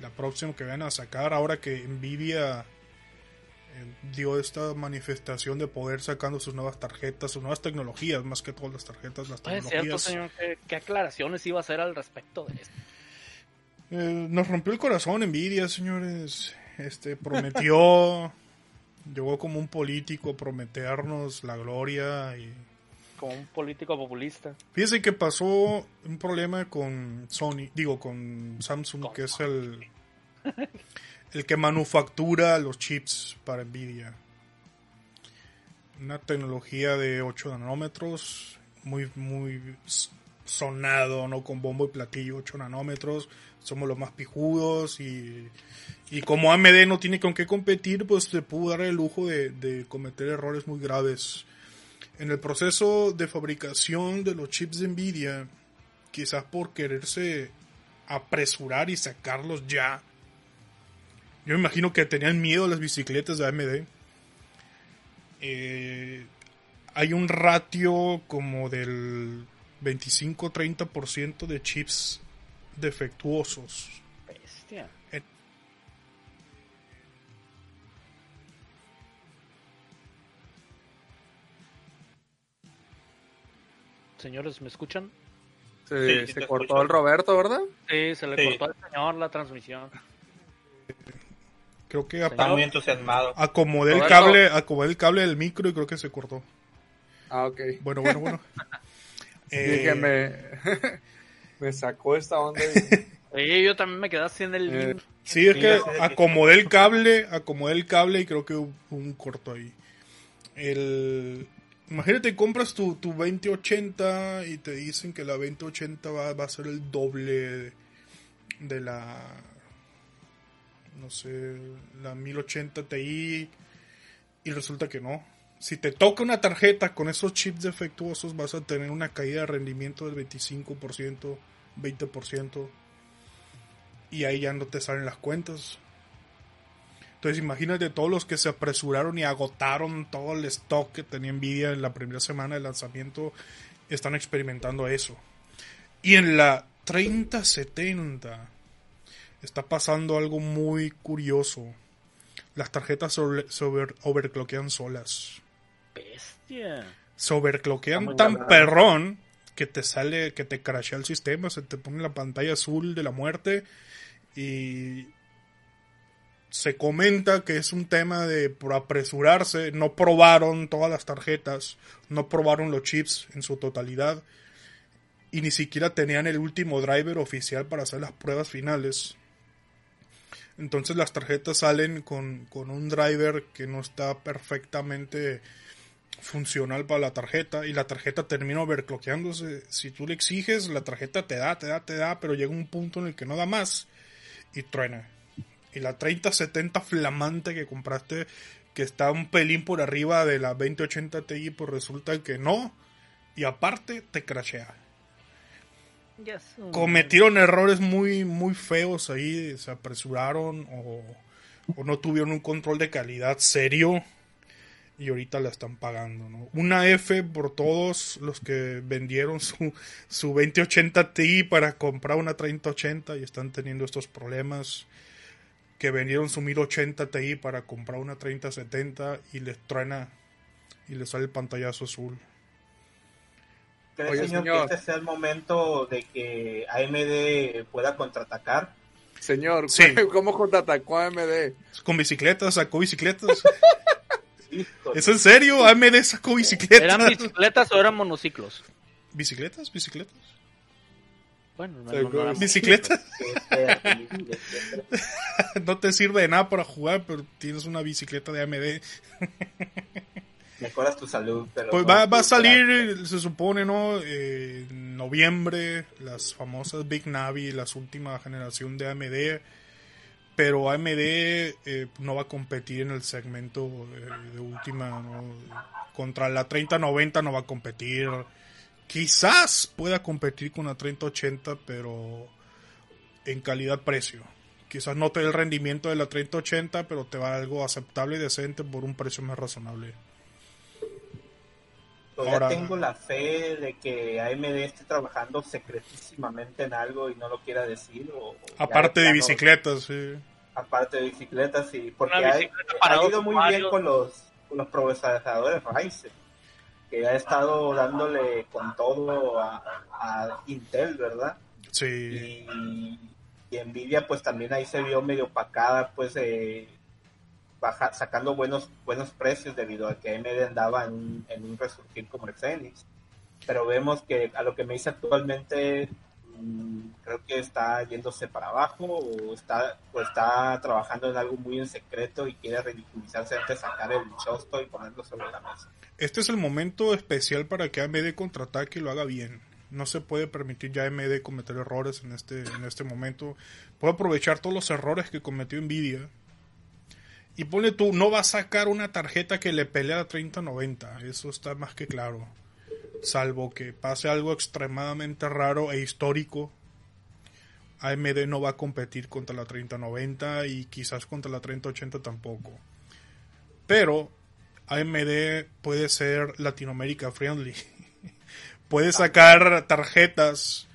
la próxima que van a sacar, ahora que Nvidia eh, dio esta manifestación de poder sacando sus nuevas tarjetas, sus nuevas tecnologías, más que todas las tarjetas, las Ah, Es cierto, tecnologías. señor. ¿Qué, qué aclaraciones iba a hacer al respecto de esto? Eh, nos rompió el corazón Nvidia, señores. Este prometió, llegó como un político a prometernos la gloria y Como un político populista. Fíjese que pasó un problema con Sony, digo con Samsung, Con que es el el que manufactura los chips para Nvidia. una tecnología de 8 nanómetros, muy, muy sonado, ¿no? Con bombo y platillo, 8 nanómetros, somos los más pijudos y, y como AMD no tiene con qué competir, pues se pudo dar el lujo de, de cometer errores muy graves. En el proceso de fabricación de los chips de Nvidia, quizás por quererse apresurar y sacarlos ya, yo me imagino que tenían miedo las bicicletas de AMD. Eh, hay un ratio como del 25-30% de chips defectuosos. Bestia. Señores, ¿me escuchan? Se, Sí, sí se te cortó escucho. el Roberto, ¿verdad? Sí, se le Sí. cortó al señor la transmisión. Creo que muy entusiasmado. acomodé el cable, acomodé el cable del micro y creo que se cortó. Ah, ok. Bueno, bueno, bueno. Eh, Dije, me, me sacó esta onda. y- yo también me quedé así en el... Eh, Sí, es que acomodé el cable, acomodé el cable y creo que hubo un corto ahí. El... Imagínate, compras tu, tu 2080 y te dicen que la 2080 va, va a ser el doble de, de la, no sé, la 1080 Ti y resulta que no. Si te toca una tarjeta con esos chips defectuosos vas a tener una caída de rendimiento del 25%, 20% y ahí ya no te salen las cuentas. Entonces imagínate todos los que se apresuraron y agotaron todo el stock que tenía Nvidia en la primera semana de lanzamiento están experimentando eso. Y en la 3070 está pasando algo muy curioso. Las tarjetas sobre, sobre- overclockean solas. Bestia. Se tan perrón que te sale, que te crashea el sistema, se te pone la pantalla azul de la muerte y se comenta que es un tema de por apresurarse, no probaron todas las tarjetas, no probaron los chips en su totalidad y ni siquiera tenían el último driver oficial para hacer las pruebas finales. Entonces las tarjetas salen con, con un driver que no está perfectamente funcional para la tarjeta y la tarjeta termina overclockeándose. Si tú le exiges, la tarjeta te da, te da, te da, pero llega un punto en el que no da más y truena. Y la 3070 flamante que compraste, que está un pelín por arriba de la 2080 Ti, pues resulta que no. Y aparte te crashea. Son- Cometieron errores muy, muy feos ahí, se apresuraron o, o no tuvieron un control de calidad serio y ahorita la están pagando, ¿no? Una F por todos los que vendieron su, su 2080 Ti para comprar una 3080 y están teniendo estos problemas. Que vendieron su 1080 Ti para comprar una 3070 y les truena y les sale el pantallazo azul. ¿Cree, Oye, señor, señor. que este sea el momento de que AMD pueda contraatacar? Señor, Sí. ¿cómo contraatacó a AMD? Con bicicletas, sacó bicicletas. Híjole. ¿Es en serio? AMD sacó bicicletas. ¿Eran bicicletas o eran monociclos? ¿Bicicletas? ¿Bicicletas? Bueno, no, Seguro. no, no eran ¿Bicicletas? No te sirve de nada para jugar, pero tienes una bicicleta de AMD. Mejoras tu salud, pero... Pues va, va a salir, eh, se supone, ¿no? Eh, en noviembre, las famosas Big Navi, las última generación de AMD. Pero AMD eh, no va a competir en el segmento eh, de última, ¿no? Contra la 3090 no va a competir. Quizás pueda competir con la 3080, pero en calidad-precio. Quizás no te dé el rendimiento de la 3080, pero te va a algo aceptable y decente por un precio más razonable. Todavía ahora- tengo la fe de que AMD esté trabajando secretísimamente en algo y no lo quiera decir. O, Aparte de bicicletas, sí. Aparte de bicicletas, sí. Porque ha, ido muy bien con los, con los procesadores Ryzen. Que ha estado dándole con todo a, a Intel, ¿verdad? Sí. y, y Nvidia pues también ahí se vio medio opacada pues eh, baja, sacando buenos buenos precios debido a que AMD andaba en, un- en un resurgir como el Phoenix pero vemos que a lo que me dice actualmente creo que está yéndose para abajo o está, o está trabajando en algo muy en secreto y quiere ridiculizarse antes de sacar el chosto y ponerlo sobre la mesa. Este es el momento especial para que AMD contraataque y lo haga bien. No se puede permitir ya AMD cometer errores en este, en este momento. Puede aprovechar todos los errores que cometió Nvidia. Y pone tú, no va a sacar una tarjeta que le pelea a 3090. Eso está más que claro. Salvo que pase algo extremadamente raro e histórico. AMD no va a competir contra la 3090 y quizás contra la 3080 tampoco. Pero AMD puede ser Latinoamérica friendly. puede sacar tarjetas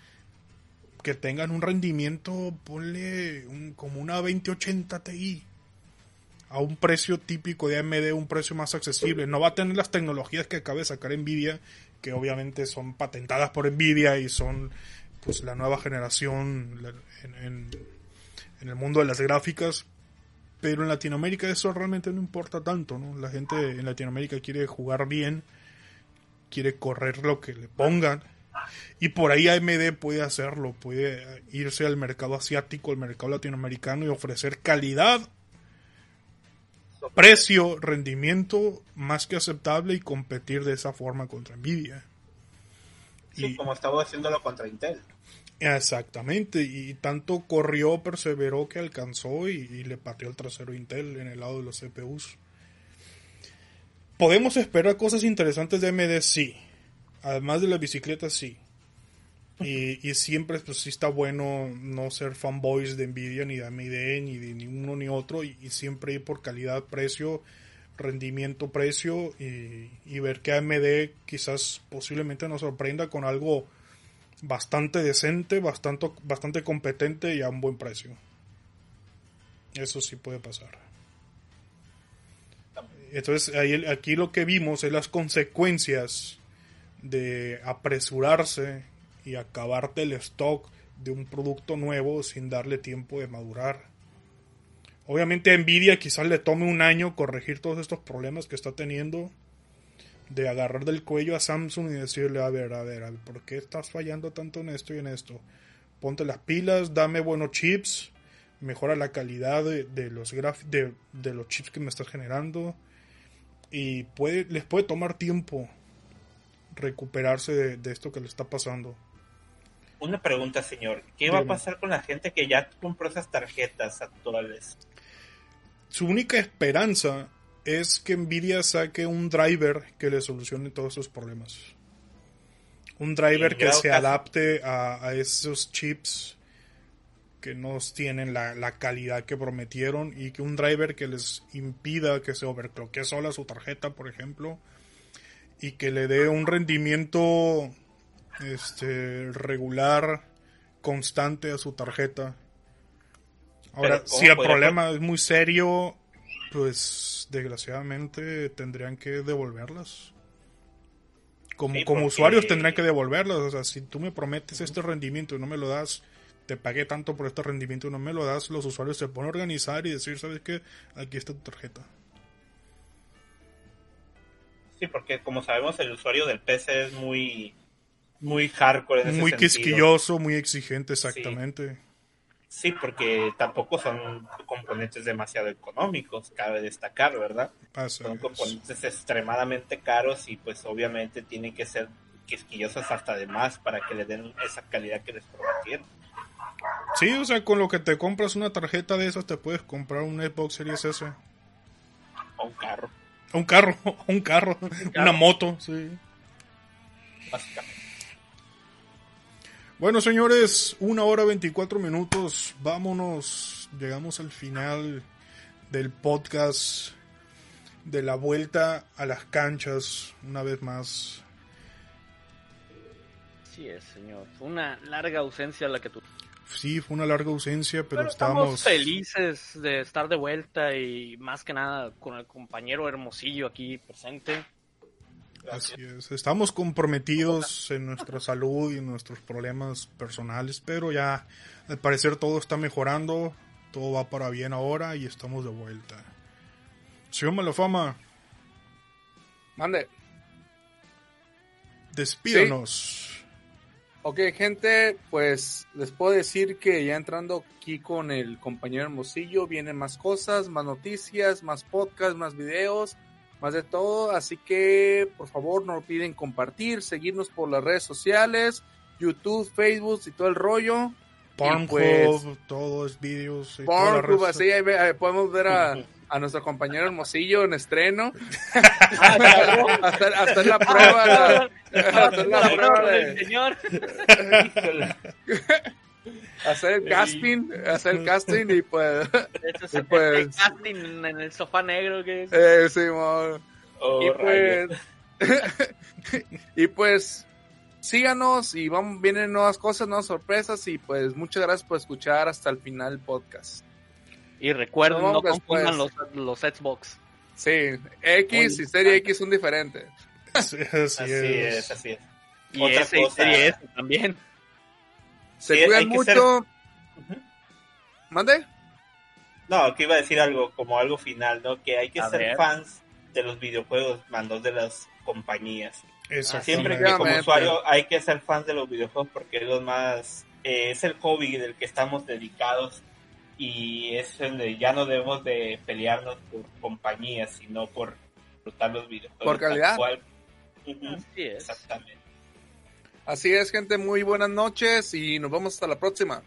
que tengan un rendimiento, ponle un, como una 2080 Ti a un precio típico de AMD, un precio más accesible. No va a tener las tecnologías que acaba de sacar Nvidia, que obviamente son patentadas por Nvidia y son pues la nueva generación en, el mundo de las gráficas. Pero en Latinoamérica eso realmente no importa tanto, ¿no? La gente en Latinoamérica quiere jugar bien, quiere correr lo que le pongan. Y por ahí AMD puede hacerlo, puede irse al mercado asiático, al mercado latinoamericano y ofrecer calidad precio, rendimiento más que aceptable y competir de esa forma contra Nvidia. Sí, y, como estaba haciéndolo contra Intel. Exactamente, y tanto corrió, perseveró que alcanzó y, y, le pateó el trasero Intel en el lado de los CPUs. ¿Podemos esperar cosas interesantes de AMD? Sí. Además de la bicicleta, sí. Y, y, siempre pues sí está bueno no ser fanboys de Nvidia ni de AMD ni de ni uno ni otro y, siempre ir por calidad, precio, rendimiento, precio y, y, ver que AMD quizás posiblemente nos sorprenda con algo bastante decente, bastante, bastante competente y a un buen precio. Eso sí puede pasar. Entonces aquí lo que vimos es las consecuencias de apresurarse y acabarte el stock de un producto nuevo sin darle tiempo de madurar. Obviamente a Nvidia quizás le tome un año corregir todos estos problemas que está teniendo. De agarrar del cuello a Samsung y decirle, a ver, a ver, a ver, ¿por qué estás fallando tanto en esto y en esto? Ponte las pilas, dame buenos chips, mejora la calidad de, los graf de, los chips que me estás generando. Y puede, les puede tomar tiempo recuperarse de esto que le está pasando una pregunta, señor. ¿Qué va a pasar con la gente que ya compró esas tarjetas actuales? Su única esperanza es que Nvidia saque un driver que le solucione todos esos problemas. Un driver que se caso... adapte a, a, esos chips que no tienen la, la, calidad que prometieron y que un driver que les impida que se overcloque sola su tarjeta, por ejemplo, y que le dé un rendimiento este regular constante a su tarjeta. Ahora, si el problema es muy serio, pues desgraciadamente tendrían que devolverlas. Como, sí, como porque... usuarios tendrían que devolverlas. O sea, si tú me prometes este rendimiento y no me lo das, te pagué tanto por este rendimiento y no me lo das, los usuarios se ponen a organizar y decir, ¿sabes qué? Aquí está tu tarjeta. Sí, porque como sabemos el usuario del PC es muy muy hardcore en ese Muy quisquilloso, muy exigente, exactamente. Sí. sí. porque tampoco son componentes demasiado económicos, cabe destacar, ¿verdad? Pasa son componentes extremadamente caros y pues obviamente tienen que ser quisquillosos hasta de más para que le den esa calidad que les prometieron. Sí, o sea, con lo que te compras una tarjeta de esas te puedes comprar un Xbox Series S. O un carro. Un carro, un carro, un carro. una moto, sí. Básicamente. Bueno, señores, una hora 24 minutos. Vámonos. Llegamos al final del podcast de la vuelta a las canchas una vez más. Sí es, señor. Fue una larga ausencia la que tú. Sí, fue una larga ausencia, pero, pero estamos... estamos felices de estar de vuelta y más que nada con el compañero Hermosillo aquí presente. Así es. Estamos comprometidos en nuestra salud y en nuestros problemas personales, pero ya al parecer todo está mejorando, todo va para bien ahora y estamos de vuelta. Señor Malafama. Mande. Despídanos. Sí. Ok, gente, pues les puedo decir que ya entrando aquí con el compañero Hermosillo, vienen más cosas, más noticias, más podcasts, más videos, más de todo. Así que, por favor, no olviden compartir, seguirnos por las redes sociales, YouTube, Facebook y todo el rollo. Pornhub, pues- todos vídeos. y toda la Pornhub, así ahí ve- ahí podemos ver a, a nuestro compañero Hermosillo en estreno. Hacer, hacer la prueba. la- hacer la prueba del de, señor. Hacer el casting, hacer el casting y pues, Eso es Y el pues- casting en el sofá negro que eh, Simón. Oh, y pues, y pues, síganos y vamos, vienen nuevas cosas, nuevas sorpresas y pues muchas gracias por escuchar hasta el final del podcast. Y recuerden, no confundan los, los Xbox. Sí, X y Serie X son diferentes. Sí, así, Así es. es, así es. Y Otra serie S también. Se Sí, cuidan mucho. ser-. ¿Mande? No, que iba a decir algo, como algo final, ¿no? Que hay que A ser ver. fans de los videojuegos, mandos de las compañías. Exactamente. Siempre que como usuario hay que ser fans de los videojuegos porque es lo más, eh, es el hobby del que estamos dedicados y es donde ya no debemos de pelearnos por compañías, sino por disfrutar los videojuegos. Por calidad. cual. Así es. Exactamente. Así es, gente. Muy buenas noches y nos vemos hasta la próxima.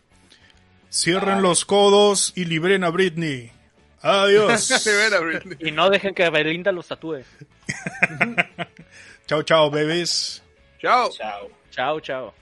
Cierren los codos y liberen a Britney. Adiós. A Britney. Y no dejen que Belinda los tatúe. chao, chao, bebés. Chao. Chao. Chao, chao.